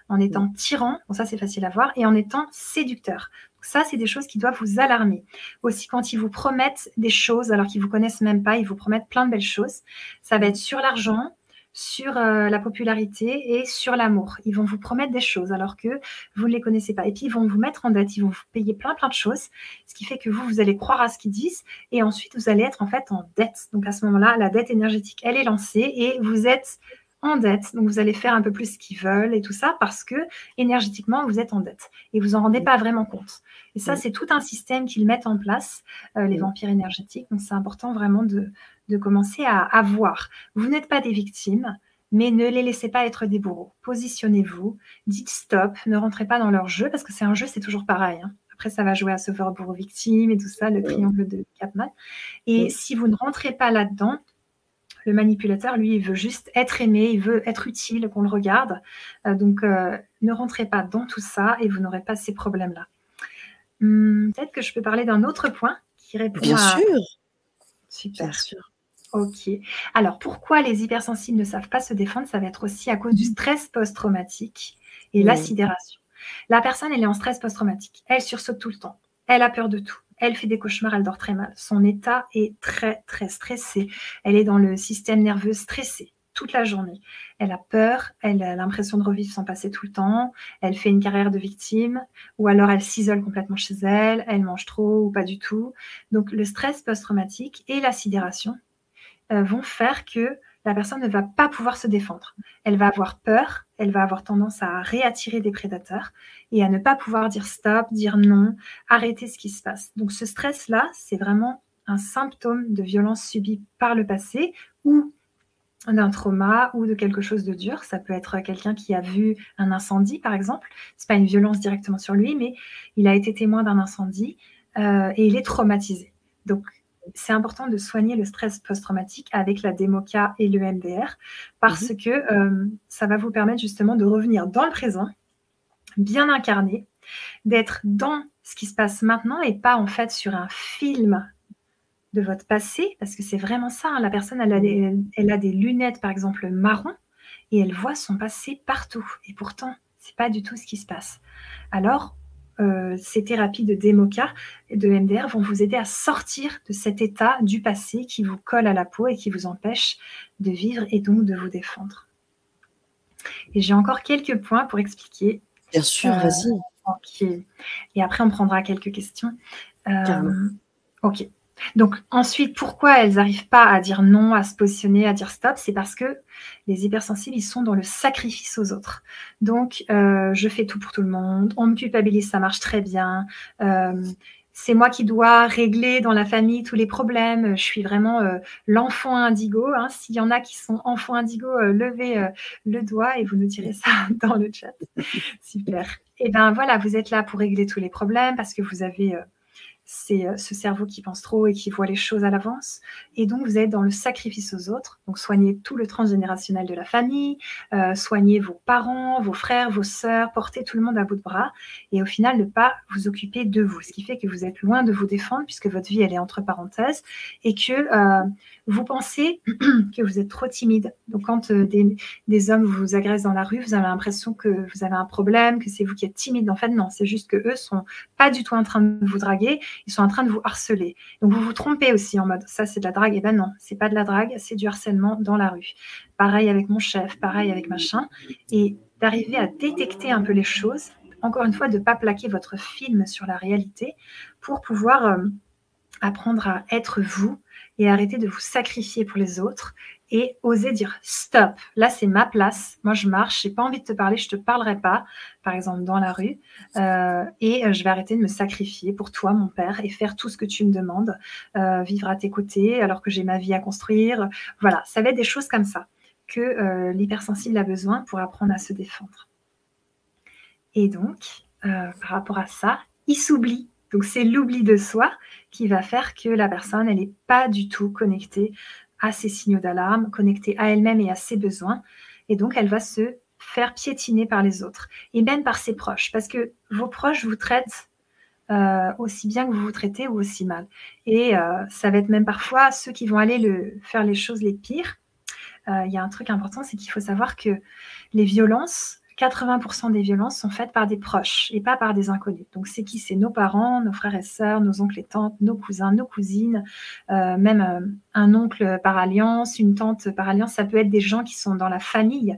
en étant tyran, bon, ça c'est facile à voir, et en étant séducteur. Ça, c'est des choses qui doivent vous alarmer. Aussi, quand ils vous promettent des choses alors qu'ils vous connaissent même pas, ils vous promettent plein de belles choses. Ça va être sur l'argent, sur euh, la popularité et sur l'amour. Ils vont vous promettre des choses alors que vous ne les connaissez pas. Et puis, ils vont vous mettre en dette, ils vont vous payer plein, plein de choses, ce qui fait que vous, vous allez croire à ce qu'ils disent et ensuite, vous allez être en fait en dette. Donc, à ce moment-là, la dette énergétique, elle est lancée et vous êtes en dette. Donc, vous allez faire un peu plus ce qu'ils veulent et tout ça parce que énergétiquement, vous êtes en dette et vous en rendez pas vraiment compte. Et ça, c'est tout un système qu'ils mettent en place, euh, les vampires énergétiques. Donc, c'est important vraiment de, de commencer à, voir. Vous n'êtes pas des victimes, mais ne les laissez pas être des bourreaux. Positionnez-vous, dites stop, ne rentrez pas dans leur jeu, parce que c'est un jeu, c'est toujours pareil. Hein. Après, ça va jouer à sauveur bourreau victime et tout ça, le triangle de Capman. Et si vous ne rentrez pas là-dedans, le manipulateur, lui, il veut juste être aimé, il veut être utile, qu'on le regarde. Euh, donc, euh, ne rentrez pas dans tout ça et vous n'aurez pas ces problèmes-là. Hum, peut-être que je peux parler d'un autre point qui répond Bien à... sûr. Super. Bien sûr. Ok. Alors, pourquoi les hypersensibles ne savent pas se défendre Ça va être aussi à cause du stress post-traumatique et la sidération. La personne, elle est en stress post-traumatique. Elle sursaute tout le temps. Elle a peur de tout. Elle fait des cauchemars, elle dort très mal. Son état est très, très stressé. Elle est dans le système nerveux stressé toute la journée. Elle a peur, elle a l'impression de revivre son passé tout le temps, elle fait une carrière de victime, ou alors elle s'isole complètement chez elle, elle mange trop ou pas du tout. Donc le stress post-traumatique et la sidération, euh, vont faire que la personne ne va pas pouvoir se défendre. Elle va avoir peur, elle va avoir tendance à réattirer des prédateurs et à ne pas pouvoir dire stop, dire non, arrêter ce qui se passe. Donc ce stress-là, c'est vraiment un symptôme de violence subie par le passé ou d'un trauma ou de quelque chose de dur. Ça peut être quelqu'un qui a vu un incendie, par exemple. C'est pas une violence directement sur lui, mais il a été témoin d'un incendie euh, et il est traumatisé. C'est important de soigner le stress post-traumatique avec la DEMOCA et le MDR parce mhm. que euh, ça va vous permettre justement de revenir dans le présent, bien incarné, d'être dans ce qui se passe maintenant et pas en fait sur un film de votre passé, parce que c'est vraiment ça. Hein. La personne, elle a, des, elle a des lunettes, par exemple, marron, et elle voit son passé partout. Et pourtant, c'est pas du tout ce qui se passe. Alors, euh, ces thérapies de DEMOCA et de MDR vont vous aider à sortir de cet état du passé qui vous colle à la peau et qui vous empêche de vivre et donc de vous défendre. Et j'ai encore quelques points pour expliquer. Bien sûr, euh, vas-y. Et après, on prendra quelques questions. Euh, ok. Donc ensuite, pourquoi elles n'arrivent pas à dire non, à se positionner, à dire stop? C'est parce que les hypersensibles, ils sont dans le sacrifice aux autres. Donc, euh, je fais tout pour tout le monde, on me culpabilise, ça marche très bien. Euh, c'est moi qui dois régler dans la famille tous les problèmes. Je suis vraiment euh, l'enfant indigo. Hein. S'il y en a qui sont enfants indigo, levez le doigt et vous nous direz ça dans le chat. Super. Et eh bien voilà, vous êtes là pour régler tous les problèmes parce que vous avez c'est euh, ce cerveau qui pense trop et qui voit les choses à l'avance. Et donc, vous êtes dans le sacrifice aux autres. Donc, soignez tout le transgénérationnel de la famille, euh, soignez vos parents, vos frères, vos sœurs, portez tout le monde à bout de bras. Et au final, ne pas vous occuper de vous. Ce qui fait que vous êtes loin de vous défendre puisque votre vie, elle est entre parenthèses et que euh, vous pensez que vous êtes trop timide. Donc, quand euh, des, hommes vous agressent dans la rue, vous avez l'impression que vous avez un problème, que c'est vous qui êtes timide. En fait, non, c'est juste que eux sont pas du tout en train de vous draguer, ils sont en train de vous harceler. Donc, vous vous trompez aussi en mode ça, c'est de la drague. Et eh ben non, c'est pas de la drague, c'est du harcèlement dans la rue. Pareil avec mon chef, pareil avec machin. Et d'arriver à détecter un peu les choses. Encore une fois, de ne pas plaquer votre film sur la réalité pour pouvoir euh, apprendre à être vous et arrêter de vous sacrifier pour les autres et oser dire stop. Là, c'est ma place. Moi, je marche. J'ai pas envie de te parler. Je te parlerai pas, par exemple, dans la rue. Euh, et euh, je vais arrêter de me sacrifier pour toi, mon père, et faire tout ce que tu me demandes. Euh, vivre à tes côtés alors que j'ai ma vie à construire. Voilà, ça va être des choses comme ça que l'hypersensible a besoin pour apprendre à se défendre. Et donc, par rapport à ça, il s'oublie donc c'est l'oubli de soi qui va faire que la personne, elle n'est pas du tout connectée à ses signaux d'alarme, connectée à elle-même et à ses besoins. Et donc elle va se faire piétiner par les autres et même par ses proches, parce que vos proches vous traitent euh, aussi bien que vous vous traitez ou aussi mal. Et euh, ça va être même parfois ceux qui vont aller le, faire les choses les pires. Euh, il y a un truc important, c'est qu'il faut savoir que les violences, 80% des violences sont faites par des proches et pas par des inconnus. Donc c'est qui? C'est nos parents, nos frères et sœurs, nos oncles et tantes, nos cousins, nos cousines, euh, même euh, un oncle par alliance, une tante par alliance. Ça peut être des gens qui sont dans la famille,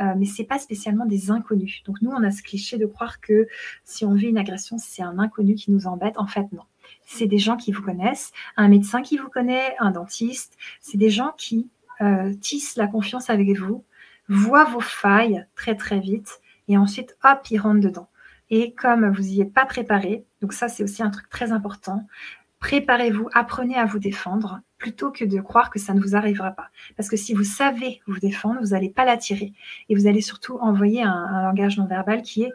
euh, mais c'est pas spécialement des inconnus. Donc nous, on a ce cliché de croire que si on vit une agression, c'est un inconnu qui nous embête. En fait, non. C'est des gens qui vous connaissent, un médecin qui vous connaît, un dentiste. C'est des gens qui tissent la confiance avec vous, voit vos failles très très vite et ensuite, hop, il rentre dedans. Et comme vous n'y êtes pas préparé, donc ça c'est aussi un truc très important, préparez-vous, apprenez à vous défendre plutôt que de croire que ça ne vous arrivera pas. Parce que si vous savez vous défendre, vous n'allez pas l'attirer. Et vous allez surtout envoyer un, un langage non verbal qui est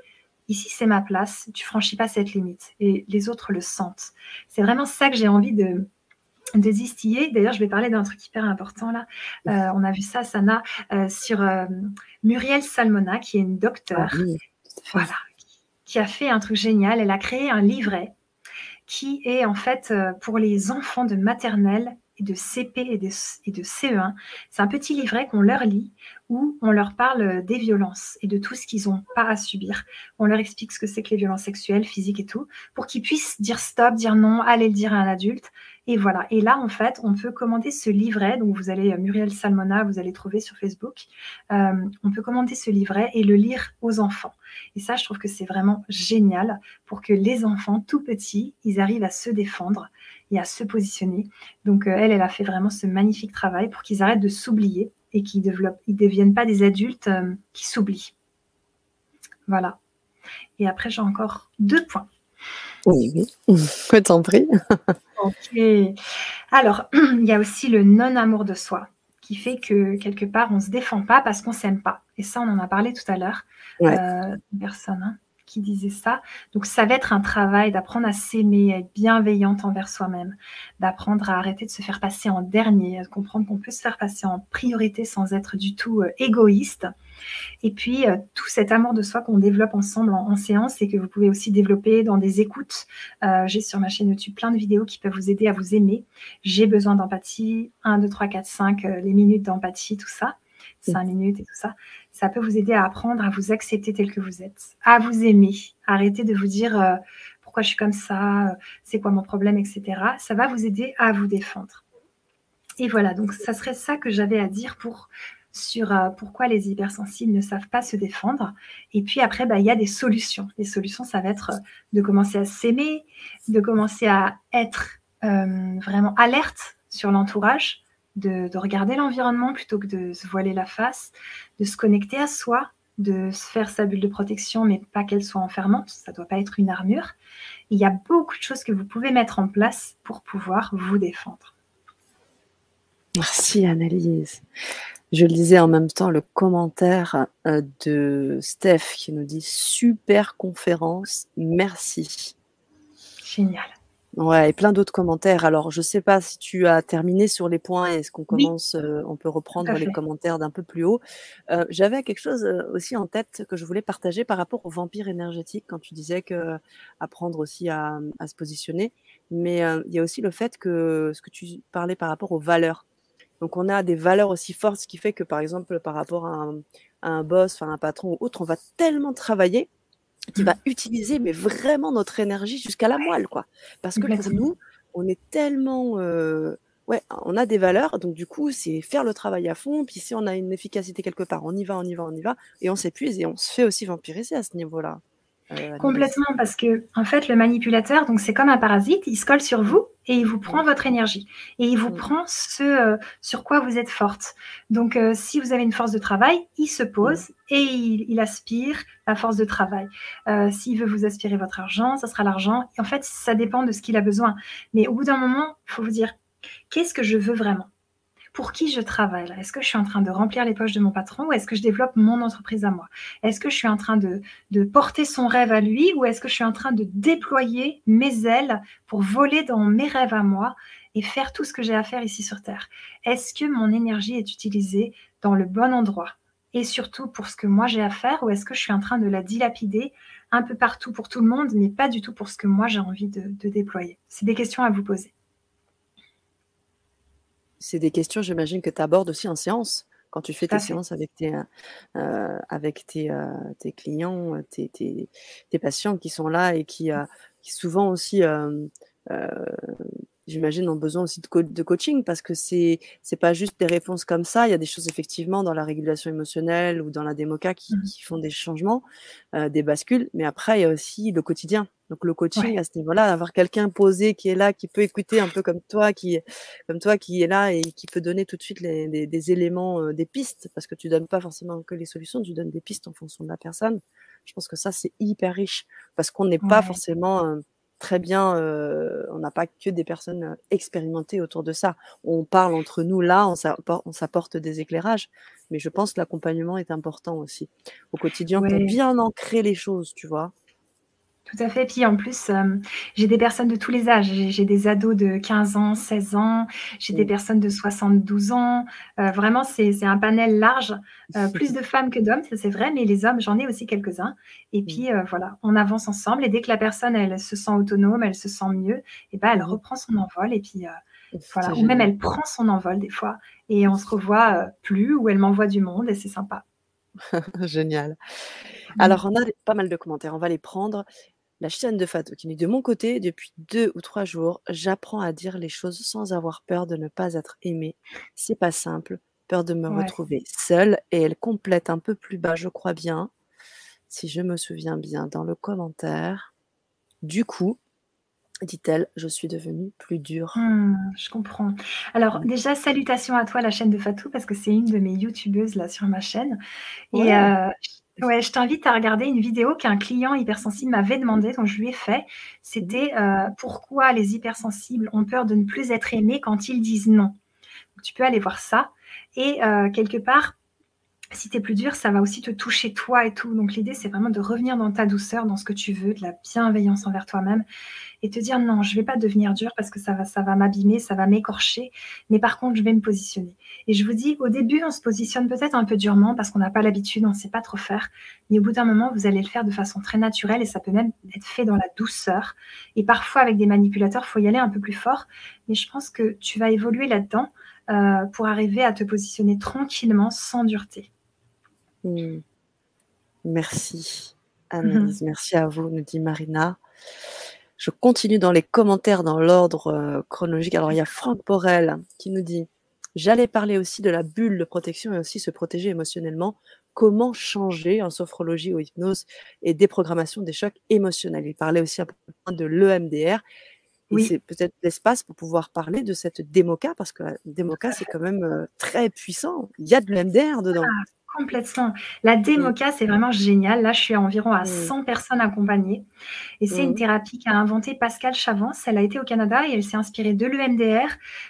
ici c'est ma place, tu franchis pas cette limite. Et les autres le sentent. C'est vraiment ça que j'ai envie de, de distiller. D'ailleurs, je vais parler d'un truc hyper important là. Euh, on a vu ça, Sana, euh, sur euh, Muriel Salmona, qui est une docteure, ah qui a fait un truc génial. Elle a créé un livret qui est en fait pour les enfants de maternelle et de CP et de, et de CE1. C'est un petit livret qu'on leur lit où on leur parle des violences et de tout ce qu'ils n'ont pas à subir. On leur explique ce que c'est que les violences sexuelles, physiques et tout, pour qu'ils puissent dire stop, dire non, aller le dire à un adulte. Et voilà. Et là, en fait, on peut commander ce livret. Donc, vous allez, euh, Muriel Salmona, vous allez trouver sur Facebook. Euh, on peut commander ce livret et le lire aux enfants. Et ça, je trouve que c'est vraiment génial pour que les enfants, tout petits, ils arrivent à se défendre et à se positionner. Donc, euh, elle, elle a fait vraiment ce magnifique travail pour qu'ils arrêtent de s'oublier et qui développent, ils deviennent pas des adultes euh, qui s'oublient. Voilà. Et après, j'ai encore deux points. Oui, oui, je t'en prie. ok. Alors, il y a aussi le non-amour de soi qui fait que quelque part, on ne se défend pas parce qu'on s'aime pas. Et ça, on en a parlé tout à l'heure. Euh, personne. Hein qui disait ça. Donc ça va être un travail d'apprendre à s'aimer, à être bienveillante envers soi-même, d'apprendre à arrêter de se faire passer en dernier, à comprendre qu'on peut se faire passer en priorité sans être du tout euh, égoïste. Et puis euh, tout cet amour de soi qu'on développe ensemble en, séance et que vous pouvez aussi développer dans des écoutes. Euh, j'ai sur ma chaîne YouTube plein de vidéos qui peuvent vous aider à vous aimer. J'ai besoin d'empathie, 1, 2, 3, 4, 5, les minutes d'empathie, tout ça. 5 minutes et tout ça, ça peut vous aider à apprendre à vous accepter tel que vous êtes, à vous aimer, arrêter de vous dire euh, pourquoi je suis comme ça, c'est quoi mon problème, etc. Ça va vous aider à vous défendre. Et voilà, donc ça serait ça que j'avais à dire pour sur euh, pourquoi les hypersensibles ne savent pas se défendre. Et puis après, bah, il y a des solutions. Les solutions, ça va être de commencer à s'aimer, de commencer à être euh, vraiment alerte sur l'entourage, de, regarder l'environnement plutôt que de se voiler la face, de se connecter à soi, de se faire sa bulle de protection, mais pas qu'elle soit enfermante, ça ne doit pas être une armure. Il y a beaucoup de choses que vous pouvez mettre en place pour pouvoir vous défendre. Merci Annelise. Je lisais en même temps le commentaire euh, de Steph qui nous dit super conférence, merci. Génial. Ouais et plein d'autres commentaires. Alors je sais pas si tu as terminé sur les points est-ce qu'on commence, euh, on peut reprendre les commentaires d'un peu plus haut? Euh, j'avais quelque chose, euh, aussi en tête que je voulais partager par rapport aux vampires énergétiques quand tu disais que apprendre aussi à, à se positionner. Mais, il y a aussi le fait que ce que tu parlais par rapport aux valeurs. Donc on a des valeurs aussi fortes, ce qui fait que par exemple par rapport à un à un boss, enfin un patron ou autre, on va tellement travailler qui va utiliser mais vraiment notre énergie jusqu'à la moelle, quoi. Parce que pour nous, on est tellement, ouais, on a des valeurs, donc du coup, c'est faire le travail à fond. Puis si on a une efficacité quelque part, on y va, on y va, on y va, et on s'épuise et on se fait aussi vampiriser à ce niveau-là. Euh, Complètement, parce que en fait, le manipulateur, donc c'est comme un parasite, il se colle sur vous et il vous prend votre énergie et il vous prend ce euh, sur quoi vous êtes forte. Donc, euh, si vous avez une force de travail, il se pose et il, aspire la force de travail. S'il veut vous aspirer votre argent, ça sera l'argent. En fait, ça dépend de ce qu'il a besoin. Mais au bout d'un moment, il faut vous dire qu'est-ce que je veux vraiment? Pour qui je travaille? Est-ce que je suis en train de remplir les poches de mon patron ou est-ce que je développe mon entreprise à moi? Est-ce que je suis en train de, de porter son rêve à lui ou est-ce que je suis en train de déployer mes ailes pour voler dans mes rêves à moi et faire tout ce que j'ai à faire ici sur Terre? Est-ce que mon énergie est utilisée dans le bon endroit et surtout pour ce que moi j'ai à faire ou est-ce que je suis en train de la dilapider un peu partout pour tout le monde mais pas du tout pour ce que moi j'ai envie de, de déployer? C'est des questions à vous poser c'est des questions, j'imagine, que tu abordes aussi en séance, quand tu fais tes séances avec tes, euh, avec tes, euh, tes clients, tes, tes, patients qui sont là et qui, euh, qui souvent aussi j'imagine, ont besoin aussi de, de coaching parce que c'est c'est pas juste des réponses comme ça. Il y a des choses effectivement dans la régulation émotionnelle ou dans la démoca qui, mmh. qui font des changements, euh, des bascules. Mais après, il y a aussi le quotidien. Donc le coaching à ce niveau-là, avoir quelqu'un posé qui est là, qui peut écouter un peu comme toi, qui comme toi, qui est là et qui peut donner tout de suite les, des, des éléments, euh, des pistes, parce que tu donnes pas forcément que les solutions, tu donnes des pistes en fonction de la personne. Je pense que ça c'est hyper riche parce qu'on n'est pas forcément euh, très bien, euh, on n'a pas que des personnes euh, expérimentées autour de ça. On parle entre nous là, on s'apporte des éclairages, mais je pense que l'accompagnement est important aussi au quotidien pour bien ancrer les choses, tu vois. Tout à fait. Puis en plus, euh, j'ai des personnes de tous les âges. J'ai des ados de 15 ans, 16 ans, j'ai des personnes de 72 ans. Euh, vraiment, c'est un panel large. Euh, plus de femmes que d'hommes, ça c'est vrai, mais les hommes, j'en ai aussi quelques-uns. Et puis voilà, on avance ensemble. Et dès que la personne, elle se sent autonome, elle se sent mieux, et eh ben, elle reprend son envol. Et puis voilà, ou même elle prend son envol des fois. Et on se revoit plus, ou elle m'envoie du monde, et c'est sympa. Génial. Alors, on a pas mal de commentaires, on va les prendre. La chaîne de Fatou qui dit de mon côté, depuis deux ou trois jours, j'apprends à dire les choses sans avoir peur de ne pas être aimée. C'est pas simple, peur de me retrouver seule. Et elle complète un peu plus bas, je crois bien, si je me souviens bien, dans le commentaire. Du coup, dit-elle, je suis devenue plus dure. Mmh, je comprends. Alors Mmh. déjà, salutations à toi, la chaîne de Fatou, parce que c'est une de mes youtubeuses là sur ma chaîne et Ouais. Ouais, je t'invite à regarder une vidéo qu'un client hypersensible m'avait demandé, donc je lui ai fait. C'était, heu, pourquoi les hypersensibles ont peur de ne plus être aimés quand ils disent non? Tu peux aller voir ça et heu, quelque part, si tu es plus dur, ça va aussi te toucher toi et tout. Donc l'idée, c'est vraiment de revenir dans ta douceur, dans ce que tu veux, de la bienveillance envers toi-même et te dire: «Non, je vais pas devenir dur parce que ça va ça va m'abîmer, ça va m'écorcher, mais par contre, je vais me positionner» et je vous dis, au début, on se positionne peut-être un peu durement parce qu'on n'a pas l'habitude, on sait pas trop faire, mais au bout d'un moment, vous allez le faire de façon très naturelle et ça peut même être fait dans la douceur et parfois avec des manipulateurs, il faut y aller un peu plus fort, mais je pense que tu vas évoluer là-dedans, heu, pour arriver à te positionner tranquillement, sans dureté. Mmh. Merci Mmh mh. Annelise, merci à vous, nous dit Marina. Je continue dans les commentaires dans l'ordre, heu, chronologique. Alors il y a. Franck Borel qui nous dit: «J'allais parler aussi de la bulle de protection et aussi se protéger émotionnellement. Comment changer en sophrologie ou hypnose et déprogrammation des chocs émotionnels?» il parlait aussi un peu de l'EMDR et c'est Oui. peut-être l'espace pour pouvoir parler de cette DEMOCA parce que la Tout DEMOCA, à c'est quand même, heu, très puissant. Il y a de l'EMDR dedans. Ah, complètement. La Mmh. DEMOCA, c'est vraiment génial. Là, je suis à environ à Mmh. 100 personnes accompagnées et c'est une mh. thérapie qu'a inventée Pascale Chavance. Elle a été au Canada et elle s'est inspirée de l'EMDR,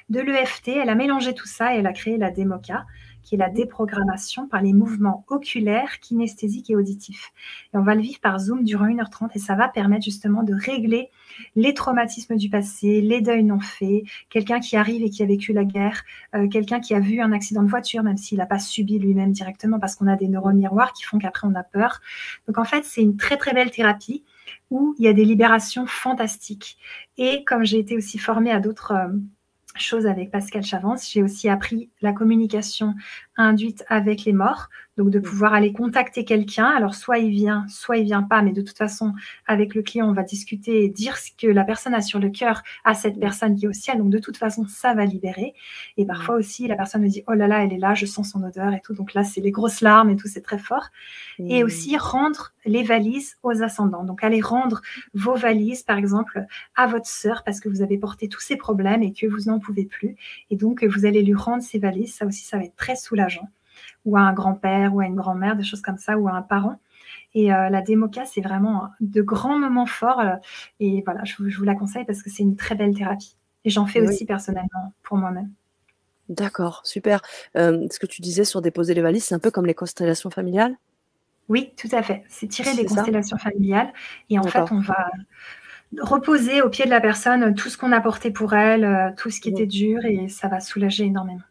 de l'EFT. Elle a mélangé tout ça et elle a créé la DEMOCA, qui est la déprogrammation par les mouvements oculaires, kinesthésiques et auditifs et on va le vivre par Zoom durant 1 heure 30 et ça va permettre justement de régler les traumatismes du passé, les deuils non faits, quelqu'un qui arrive et qui a vécu la guerre, heu, quelqu'un qui a vu un accident de voiture, même s'il a pas subi lui-même directement parce qu'on a des neurones miroirs qui font qu'après on a peur. Donc en fait, c'est une très, très belle thérapie où il y a des libérations fantastiques et comme j'ai été aussi formée à d'autres, hem, choses avec Pascale Chavance, j'ai aussi appris la communication induite avec les morts, donc de Mmh. pouvoir aller contacter quelqu'un. Alors soit il vient, soit il vient pas, mais de toute façon, avec le client, on va discuter et dire ce que la personne a sur le cœur à cette Mmh. personne qui est au ciel, donc de toute façon, ça va libérer et parfois aussi la personne me dit: «Oh là là, elle est là, je sens son odeur et tout», donc là, c'est les grosses larmes et tout, c'est très fort et aussi rendre les valises aux ascendants. Donc allez rendre vos valises, par exemple, à votre sœur parce que vous avez porté tous ces problèmes et que vous n'en pouvez plus et donc vous allez lui rendre ses valises. Ça aussi, ça va être très soulageant ou à un grand-père ou à une grand-mère, des choses comme ça ou à un parent et heu, la DEMOCA, c'est vraiment de grands moments forts, heu et voilà, je vous je vous la conseille parce que c'est une très belle thérapie et j'en fais Oui. aussi personnellement pour moi-même. D'accord, super. Hem, ce que tu disais sur déposer les valises, c'est un peu comme les constellations familiales? Oui, tout à fait. C'est tiré des constellations familiales et en fait, on va reposer au pied de la personne tout ce qu'on a porté pour elle, tout ce qui Mmh mh. était dur et ça va soulager énormément.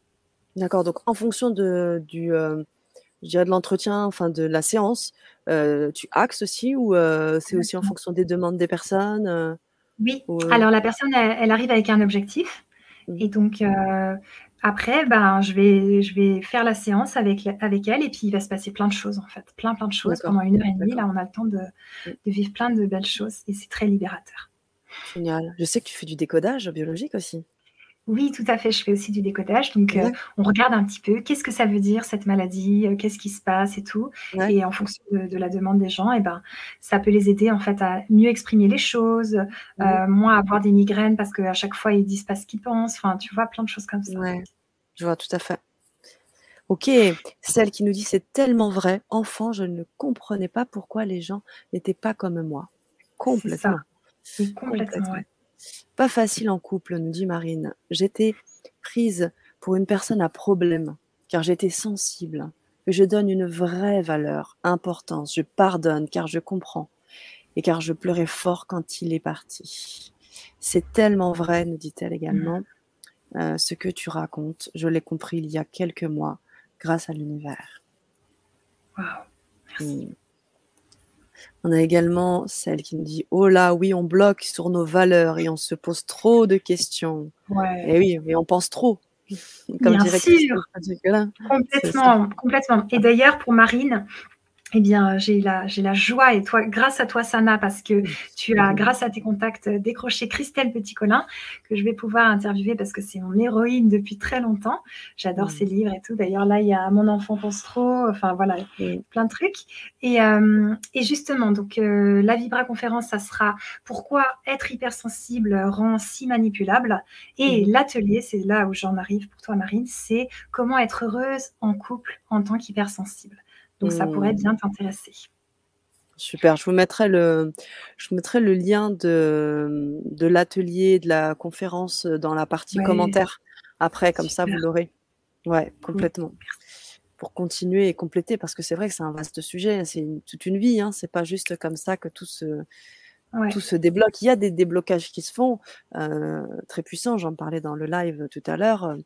D'accord, donc en fonction de du, heu, je dirais de l'entretien, enfin de la séance, heu, tu axes aussi ou heu, c'est aussi en fonction des demandes des personnes, Oui, ou alors la personne, elle elle arrive avec un objectif Mmh. et donc après, ben, je vais je vais faire la séance avec avec elle et puis il va se passer plein de choses, en fait, plein, plein de choses pendant 1 heure et 1/2. d'accord. Là, on a le temps de Mmh. de vivre plein de belles choses et c'est très libérateur. Génial. Je sais que tu fais du décodage biologique aussi? Oui, tout à fait, je fais aussi du décodage donc Ouais. on regarde un petit peu qu'est-ce que ça veut dire cette maladie? Heu, qu'est-ce qui se passe et tout Ouais. et en fonction de de la demande des gens et ben, ça peut les aider, en fait, à mieux exprimer les choses, mh. heu, moins avoir des migraines parce qu'à chaque fois, ils disent pas ce qu'ils pensent. Enfin, tu vois, plein de choses comme ça. Ouais, je vois tout à fait. OK, celle qui nous dit: «C'est tellement vrai, enfant, je ne comprenais pas pourquoi les gens n'étaient pas comme moi». Complètement, complètement, complètement. «Pas facile en couple», nous dit Marine. «J'étais prise pour une personne à problème, car j'étais sensible. Je donne une vraie valeur, importance. Je pardonne car je comprends et car je pleurais fort quand il est parti. C'est tellement vrai», nous dit-elle Mmh. également, heu, «ce que tu racontes. Je l'ai compris il y a quelques mois grâce à l'univers». Merci. Mmh. On a également celle qui me dit: «Oh là, oui, on bloque sur nos valeurs et on se pose trop de questions». Et Ouais. oui, mais on pense trop, comme Bien sûr, complètement, complètement et d'ailleurs pour Marine, eh bien, j'ai la, j'ai la joie, et toi, grâce à toi, Sana, parce que tu as, grâce à tes contacts, décroché Christelle Petit-Colin, que je vais pouvoir interviewer parce que c'est mon héroïne depuis très longtemps. J'adore ses livres et tout. D'ailleurs, là, il y a Mon enfant pense trop, enfin voilà, plein de trucs. Et, euh, et justement, donc, euh, la Vibra conférence, ça sera pourquoi être hypersensible rend si manipulable. Et l'atelier, c'est là où j'en arrive pour toi, Marine, c'est comment être heureuse en couple en tant qu'hypersensible. Donc, ça pourrait mmh. bien t'intéresser. Super, je vous mettrai le, je mettrai le lien de, de l'atelier, de la conférence dans la partie commentaires après, comme ça vous l'aurez. Ouais, complètement. Pour continuer et compléter, parce que c'est vrai que c'est un vaste sujet, c'est toute une vie, hein, c'est pas juste comme ça que tout se, tout se débloque. Il y a des déblocages qui se font euh, très puissants, j'en parlais dans le live tout à l'heure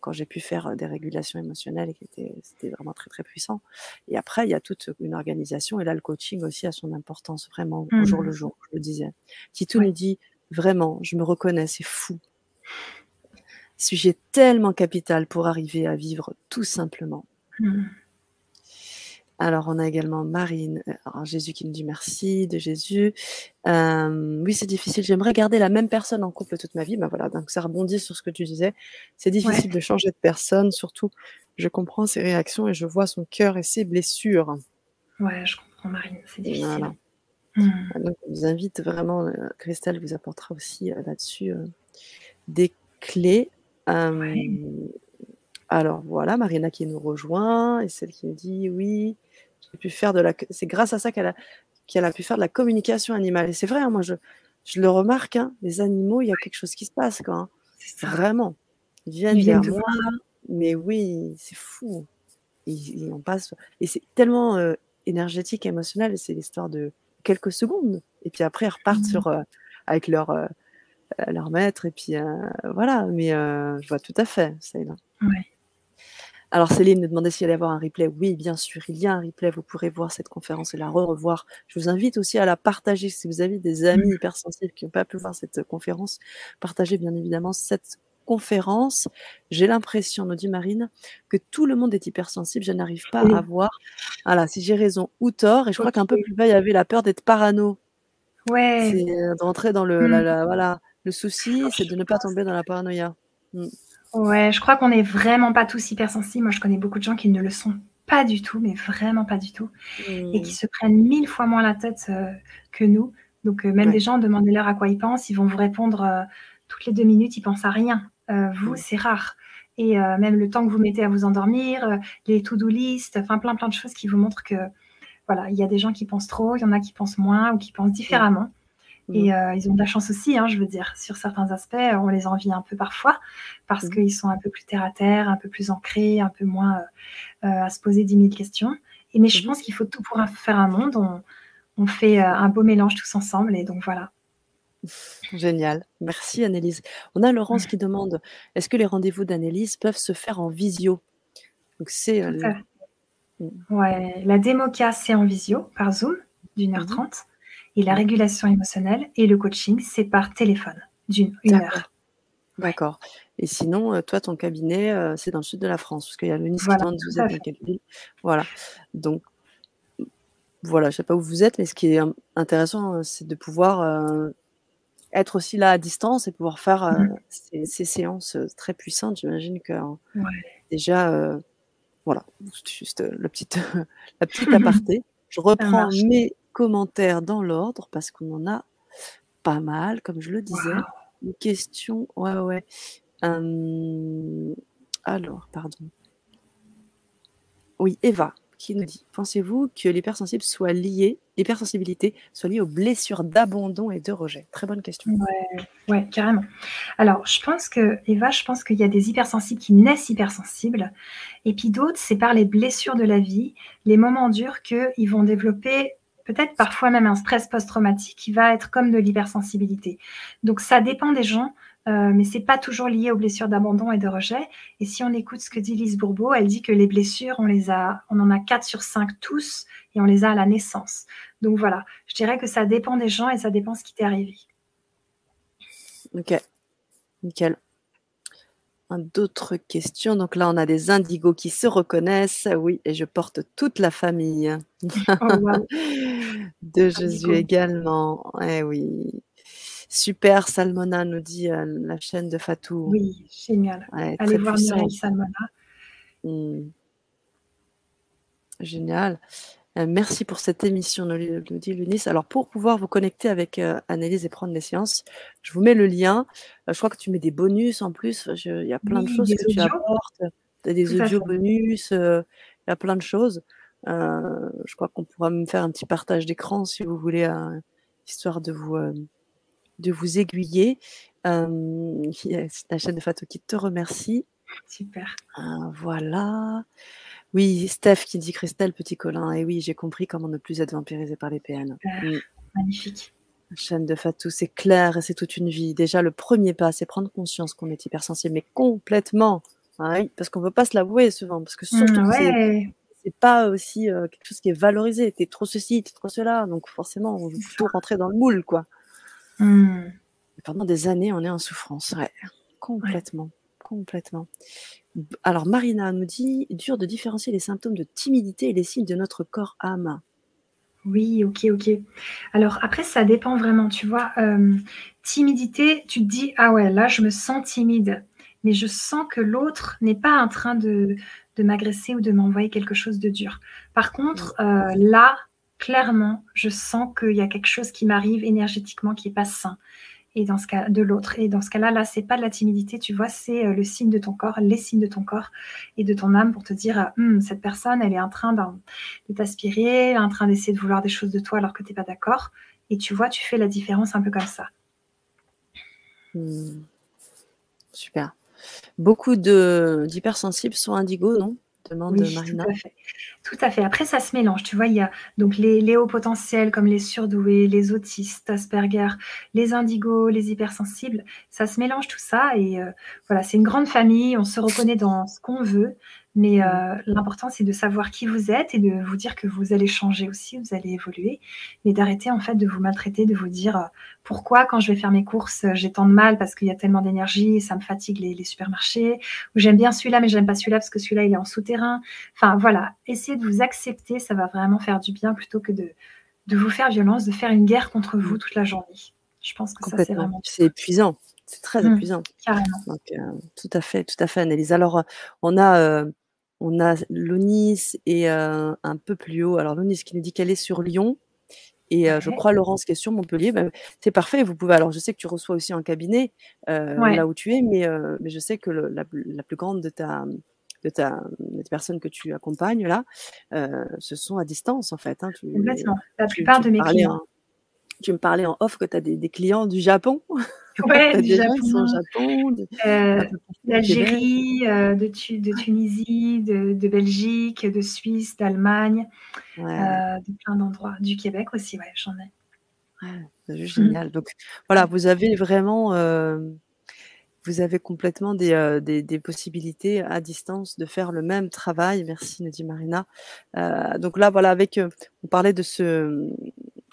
quand j'ai pu faire des régulations émotionnelles, c'était vraiment très très puissant. Et après, il y a toute une organisation, et là, le coaching aussi a son importance vraiment au jour le mmh. jour, je le disais. Titou nous dit vraiment, je me reconnais, c'est fou. Sujet tellement capital pour arriver à vivre tout simplement. Mmh. Alors, on a également Marine, euh, Jésus qui nous dit merci de Jésus. Euh, oui, c'est difficile. J'aimerais garder la même personne en couple toute ma vie. Ben voilà, donc ça rebondit sur ce que tu disais. C'est difficile de changer de personne, surtout je comprends ses réactions et je vois son cœur et ses blessures. Ouais, je comprends Marine, c'est difficile. Mmh. Ah, donc, je vous invite vraiment, euh, Christelle vous apportera aussi là-dessus des clés. Alors voilà, Marina qui nous rejoint et celle qui nous dit oui, j'ai pu faire de la. C'est grâce à ça qu'elle a, qu'elle a pu faire de la communication animale. Et c'est vrai, hein, moi je, je le remarque, hein, les animaux, il y a quelque chose qui se passe quoi. Hein. Vraiment, ils viennent vers moi, mais oui, c'est fou. Ils, on passe et c'est tellement euh, énergétique, émotionnel. C'est l'histoire de quelques secondes. Et puis après, ils repartent mmh. sur euh, avec leur euh, leur maître et puis voilà. Mais je vois tout à fait, c'est là. Ouais. Alors Céline nous demandait s'il allait y avoir un replay. Oui, bien sûr, il y a un replay. Vous pourrez voir cette conférence et la re-revoir. Je vous invite aussi à la partager. Si vous avez des amis mmh. hypersensibles qui n'ont pas pu voir cette conférence, partagez bien évidemment cette conférence. J'ai l'impression, nous dit Marine, que tout le monde est hypersensible. Je n'arrive pas à voir voilà, si j'ai raison ou tort. Et je crois qu'un peu plus bas, il y avait la peur d'être parano. Ouais. C'est euh, d'entrer dans le, mmh. voilà, le souci, c'est de ne pas tomber dans la paranoïa. Mmh. Ouais, je crois qu'on n'est vraiment pas tous hypersensibles. Moi, je connais beaucoup de gens qui ne le sont pas du tout, mais vraiment pas du tout, et qui mmh. se prennent mille fois moins la tête euh, que nous. Donc, euh, même des gens, demandez-leur à quoi ils pensent, ils vont vous répondre euh, toutes les deux minutes, ils pensent à rien. vous, mmh. c'est rare. Et même le temps que vous mettez à vous endormir, les to-do list, enfin plein plein de choses qui vous montrent que voilà, il y a des gens qui pensent trop, il y en a qui pensent moins ou qui pensent différemment. Mmh. euh, ils ont de la chance aussi, hein, je veux dire, sur certains aspects, on les envie un peu parfois, parce mmh. qu'ils sont un peu plus terre à terre, un peu plus ancrés, un peu moins euh, euh, à se poser 10 000 questions. Et, mais je mmh. pense qu'il faut tout pour faire un monde. On, on fait un beau mélange tous ensemble, et donc voilà. Génial. Merci Annelise. On a Laurence qui demande est-ce que les rendez-vous d'Annelise peuvent se faire en visio? Donc c'est ouais, la démoca c'est en visio par Zoom d'une heure trente et la régulation émotionnelle et le coaching, c'est par téléphone d'une heure. D'accord. Et sinon, euh, toi, ton cabinet, euh, c'est dans le sud de la France, parce qu'il y a le Nice voilà, vous êtes dans quelle ville? Voilà. Donc, voilà, je ne sais pas où vous êtes, mais ce qui est intéressant, euh, c'est de pouvoir être aussi là à distance et pouvoir faire mmh. ces, séances très puissantes. J'imagine que déjà, voilà, juste le petit, la petite aparté. Je reprends mes commentaires dans l'ordre parce qu'on en a pas mal, comme je le disais. Une question, ouais, ouais. alors, pardon. Oui, Eva qui nous dit Pensez-vous que l'hypersensible soit lié, l'hypersensibilité soit liée aux blessures d'abandon et de rejet? Très bonne question. Ouais, ouais, carrément. Alors, je pense que, Eva, je pense qu'il y a des hypersensibles qui naissent hypersensibles, et puis d'autres, c'est par les blessures de la vie, les moments durs qu'ils vont développer peut-être parfois même un stress post-traumatique qui va être comme de l'hypersensibilité. Donc ça dépend des gens, euh, mais c'est pas toujours lié aux blessures d'abandon et de rejet. Et si on écoute ce que dit Lise Bourbeau, elle dit que les blessures, on les a, on en a 4 sur 5 tous et on les a à la naissance. Donc voilà, je dirais que ça dépend des gens et ça dépend ce qui t'est arrivé. Ok, nickel. D'autres questions. Donc là, on a des indigos qui se reconnaissent. Oui, et je porte toute la famille. Oh, de Jésus également. Eh oui. Super, Salmona nous dit euh, la chaîne de Fatou. Oui, génial. Allez voir Mireille Salmona. Mmh. Génial. Euh, merci pour cette émission, nous dit Lunis. Alors, pour pouvoir vous connecter avec euh, Annelise et prendre des séances, je vous mets le lien. Euh, je crois que tu mets des bonus en plus. Il y a plein de choses que tu apportes. Tu as des audio bonus. Il y a plein de choses. je crois qu'on pourra me faire un petit partage d'écran si vous voulez, histoire de vous, de vous aiguiller. C'est la chaîne de Fatou qui te remercie. Super. voilà. Oui, Steph qui dit Christelle Petit Colin. Et oui, j'ai compris comment ne plus être vampirisé par les PN. Mm. Magnifique. chaîne de Fatou, c'est clair et c'est toute une vie. Déjà, le premier pas, c'est prendre conscience qu'on est hypersensible, mais complètement. Ah parce qu'on ne veut pas se l'avouer souvent, parce que surtout, mmh, c'est pas aussi euh, quelque chose qui est valorisé. T'es trop ceci, t'es trop cela, donc forcément, on veut plutôt rentrer dans le moule, quoi. Mmh. pendant des années, on est en souffrance, ouais, complètement, complètement. Alors Marina nous dit: «Dur de différencier les symptômes de timidité et les signes de notre corps âme». Oui, OK, OK. Alors après ça dépend vraiment, tu vois? timidité, tu te dis: «Ah ouais, là je me sens timide, mais je sens que l'autre n'est pas en train de de m'agresser ou de m'envoyer quelque chose de dur». Par contre, mmh. là, clairement, je sens qu'il y a quelque chose qui m'arrive énergétiquement qui est pas sain et dans ce cas de l'autre. Et dans ce cas-là, là, c'est pas de la timidité, tu vois, c'est euh, le signe de ton corps, les signes de ton corps et de ton âme pour te dire, euh, hum, cette personne, elle est en train de t'aspirer, elle est en train d'essayer de vouloir des choses de toi alors que tu n'es pas d'accord. Et tu vois, tu fais la différence un peu comme ça. Mmh. Super. Beaucoup d'hypersensibles sont indigos, non? Demande oui, Marina. Tout à, fait. tout à fait. Après, ça se mélange. Tu vois, il y a donc les, hauts potentiels comme les surdoués, les autistes, Asperger, les indigos, les hypersensibles. Ça se mélange tout ça. Et euh, voilà, c'est une grande famille. On se reconnaît dans ce qu'on veut. Mais euh, l'important, c'est de savoir qui vous êtes et de vous dire que vous allez changer aussi, vous allez évoluer, mais d'arrêter en fait de vous maltraiter, de vous dire euh, pourquoi quand je vais faire mes courses, j'ai tant de mal parce qu'il y a tellement d'énergie, ça me fatigue les, supermarchés, ou j'aime bien celui-là, mais j'aime pas celui-là parce que celui-là, il est en souterrain. Enfin voilà, essayez de vous accepter, ça va vraiment faire du bien plutôt que de, de vous faire violence, de faire une guerre contre vous mmh. toute la journée. Je pense que ça, c'est vraiment... C'est épuisant. C'est très mmh. épuisant. Carrément. Donc, euh, tout à fait, tout à fait, Annelise. Alors, on a on a Lonis et un peu plus haut. Alors Lonis qui nous dit qu'elle est sur Lyon et je crois Laurence qui est sur Montpellier. Ben, c'est parfait, vous pouvez alors je sais que tu reçois aussi en cabinet, là où tu es, mais mais je sais que la plus grande de ta de ta des personnes que tu accompagnes là, ce sont à distance en fait, hein. Complètement. La plupart de mes clients. Tu me parlais en off que tu as des clients du Japon? Ouais, du Japon, euh, d'Algérie, euh, de, Tunisie, de, Belgique, de Suisse, d'Allemagne, euh, de plein d'endroits. Du Québec aussi, ouais, j'en ai. c'est juste génial. Donc voilà, vous avez vraiment, vous avez complètement des, des, possibilités à distance de faire le même travail. Merci, nous dit Marina. donc là, voilà, avec, on parlait de ce,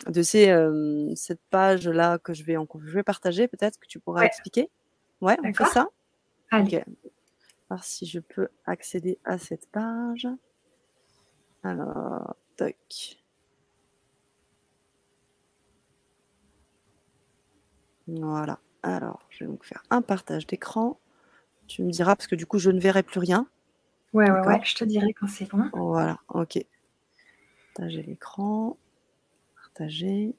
de ces, cette page-là que je vais, en, je vais partager, peut-être que tu pourras expliquer? Ouais, on fait ça? Allez. Si je peux accéder à cette page. Alors, toc. Voilà. Alors, je vais donc faire un partage d'écran. Tu me diras, parce que du coup, je ne verrai plus rien. Ouais, ouais, ouais, je te dirai quand c'est bon. Voilà, ok. Partager l'écran partager.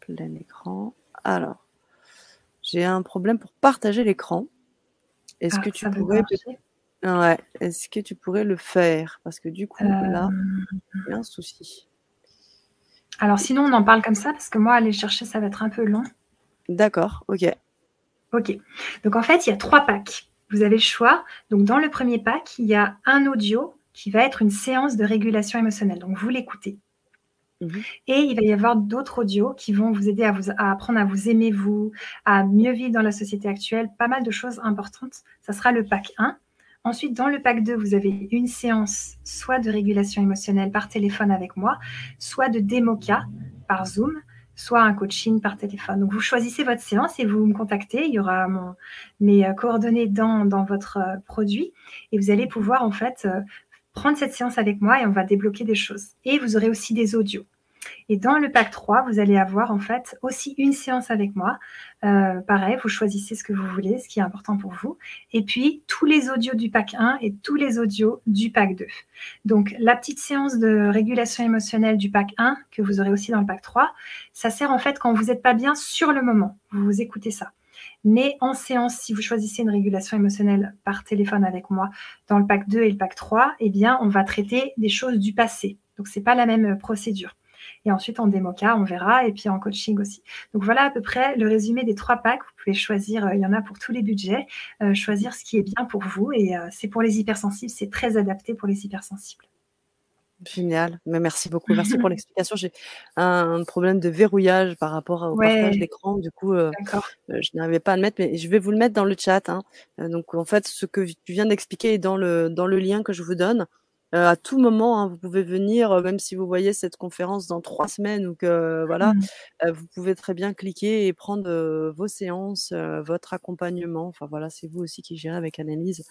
Plein écran. Alors, j'ai un problème pour partager l'écran. Est-ce ah, que tu pourrais ouais. Est-ce que tu pourrais le faire? Parce que du coup, là, il y a un souci. Alors sinon, on en parle comme ça parce que moi, aller chercher, ça va être un peu long. D'accord, ok. Ok. Donc en fait, il y a trois packs. Vous avez le choix. Donc dans le premier pack, il y a un audio qui va être une séance de régulation émotionnelle. Donc vous l'écoutez. Mmh Et il va y avoir d'autres audios qui vont vous aider à, vous, apprendre à vous aimer vous, à mieux vivre dans la société actuelle, pas mal de choses importantes. Ça sera le pack 1. Ensuite, dans le pack 2, vous avez une séance soit de régulation émotionnelle par téléphone avec moi, soit de démoca par Zoom, soit un coaching par téléphone. Donc, vous choisissez votre séance et vous me contactez. Il y aura mes euh, coordonnées dans, dans votre euh, produit et vous allez pouvoir en fait euh, prendre cette séance avec moi et on va débloquer des choses. Et vous aurez aussi des audios. Et dans le pack 3, vous allez avoir en fait aussi une séance avec moi. Euh, pareil, vous choisissez ce que vous voulez, ce qui est important pour vous. Et puis tous les audios du pack 1 et tous les audios du pack 2. Donc la petite séance de régulation émotionnelle du pack 1, que vous aurez aussi dans le pack 3, ça sert en fait quand vous n'êtes pas bien sur le moment. Vous, vous écoutez ça. Mais en séance, si vous choisissez une régulation émotionnelle par téléphone avec moi dans le pack 2 et le pack 3, eh bien, on va traiter des choses du passé. Donc, ce n'est pas la même procédure. Et ensuite, en démoca, on verra. Et puis en coaching aussi. Donc voilà à peu près le résumé des trois packs. Vous pouvez choisir, euh, il y en a pour tous les budgets, euh, choisir ce qui est bien pour vous. Et euh, c'est pour les hypersensibles, c'est très adapté pour les hypersensibles. Génial, mais merci beaucoup. Merci pour l'explication. J'ai un problème de verrouillage par rapport au partage d'écran. Du coup, je n'arrivais pas à le mettre, mais je vais vous le mettre dans le chat. Hein. donc, en fait, ce que tu viens d'expliquer est dans le, dans le lien que je vous donne. Euh, à tout moment, hein, vous pouvez venir, euh, même si vous voyez cette conférence dans trois semaines ou que voilà, mmh. euh, vous pouvez très bien cliquer et prendre vos séances, votre accompagnement. Enfin voilà, c'est vous aussi qui gérez avec analyse,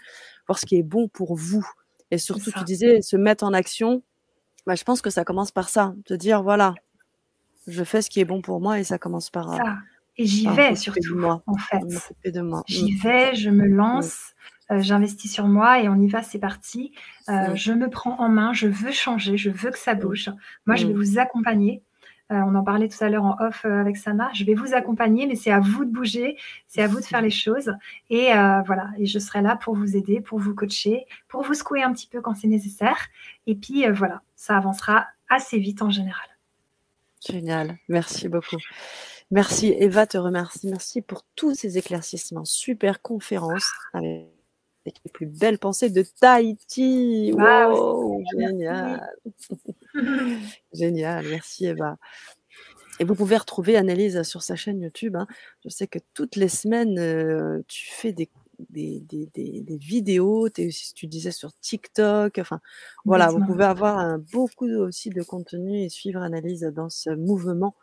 voir ce qui est bon pour vous. Et surtout, tu disais se mettre en action. Bah, je pense que ça commence par ça, de dire voilà, je fais ce qui est bon pour moi et ça commence par ça. Et j'y vais surtout, moi. en fait. J'y mmh. vais, je me lance. Euh, j'investis sur moi et on y va, c'est parti. Euh, je me prends en main, je veux changer, je veux que ça bouge. Moi, je vais vous accompagner. Euh, on en parlait tout à l'heure en off avec Sana. Je vais vous accompagner, mais c'est à vous de bouger, c'est à vous de faire les choses. Et voilà, et je serai là pour vous aider, pour vous coacher, pour vous secouer un petit peu quand c'est nécessaire. Et puis voilà, ça avancera assez vite en général. Génial, merci beaucoup. Merci, Eva te remercie. Merci pour tous ces éclaircissements. Super conférence avec les plus belles pensées de Tahiti. Wow, génial. génial, merci Eva. Et vous pouvez retrouver Annelise sur sa chaîne YouTube. Hein. Je sais que toutes les semaines, euh, tu fais des, des, des, des, vidéos, es tu disais sur TikTok. Enfin, voilà, vous pouvez avoir beaucoup aussi de contenu et suivre Annelise dans ce mouvement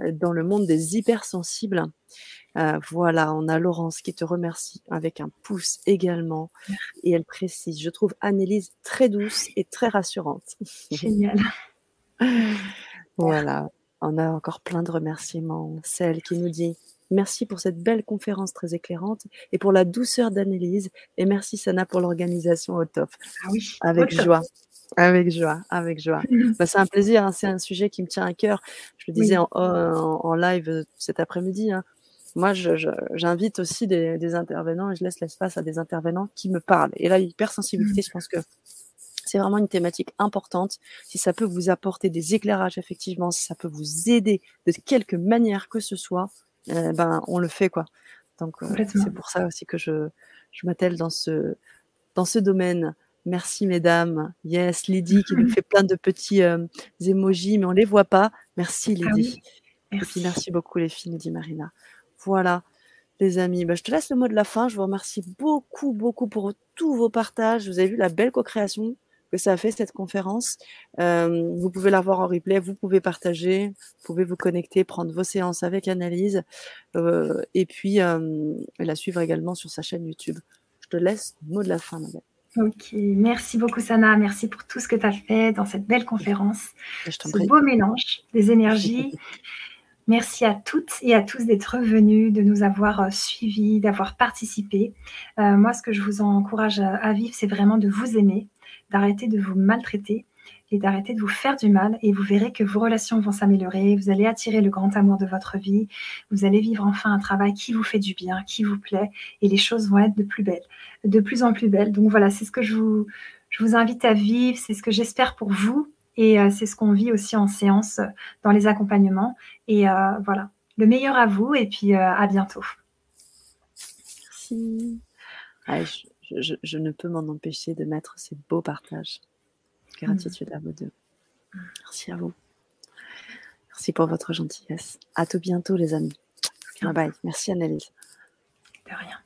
euh, dans le monde des hypersensibles. Euh, voilà, on a Laurence qui te remercie avec un pouce également. Et elle précise, je trouve Annelise très douce et très rassurante. Génial. voilà, on a encore plein de remerciements. Celle qui nous dit Merci pour cette belle conférence très éclairante et pour la douceur d'Annelise. Et merci Sana pour l'organisation au top. Ah oui, avec joie. Avec joie, avec joie. Bah, c'est un plaisir, hein, c'est un sujet qui me tient à cœur. Je le disais en, live cet après-midi. Hein moi, j'invite aussi des, intervenants et je laisse l'espace à des intervenants qui me parlent. Et là, l'hypersensibilité, mmh. je pense que c'est vraiment une thématique importante. Si ça peut vous apporter des éclairages, effectivement, si ça peut vous aider de quelque manière que ce soit, euh, ben, on le fait, quoi. Donc, euh, c'est pour ça aussi que je, je m'attelle dans ce, dans ce domaine. Merci, mesdames. Yes, Lydie qui nous fait plein de petits euh, emojis, mais on les voit pas. Merci, ah Lydie. merci. merci beaucoup, les filles, nous dit Marina. Voilà, les amis. Bah, je te laisse le mot de la fin. Je vous remercie beaucoup, beaucoup pour tous vos partages. Vous avez vu la belle co-création que ça a fait cette conférence. Euh, vous pouvez la voir en replay, vous pouvez partager, vous pouvez vous connecter, prendre vos séances avec analyse euh, et puis euh, la suivre également sur sa chaîne YouTube. Je te laisse le mot de la fin, madame. Ok, merci beaucoup Sana, merci pour tout ce que tu as fait dans cette belle conférence. Ce beau mélange des énergies. Merci à toutes et à tous d'être venus, de nous avoir euh, suivis, d'avoir participé. Euh, moi, ce que je vous encourage à, vivre, c'est vraiment de vous aimer, d'arrêter de vous maltraiter et d'arrêter de vous faire du mal. Et vous verrez que vos relations vont s'améliorer, vous allez attirer le grand amour de votre vie, vous allez vivre enfin un travail qui vous fait du bien, qui vous plaît, et les choses vont être de plus belles, de plus en plus belles. Donc voilà, c'est ce que je vous invite à vivre, c'est ce que j'espère pour vous et euh, c'est ce qu'on vit aussi en séance euh, dans les accompagnements. Et euh, voilà, le meilleur à vous et puis à bientôt. Merci. je, ne peux m'en empêcher de mettre ces beaux partages. Gratitude à vous deux. Merci à vous. Merci pour votre gentillesse. À tout bientôt, les amis. Bye bye. Merci, Annelise. De rien.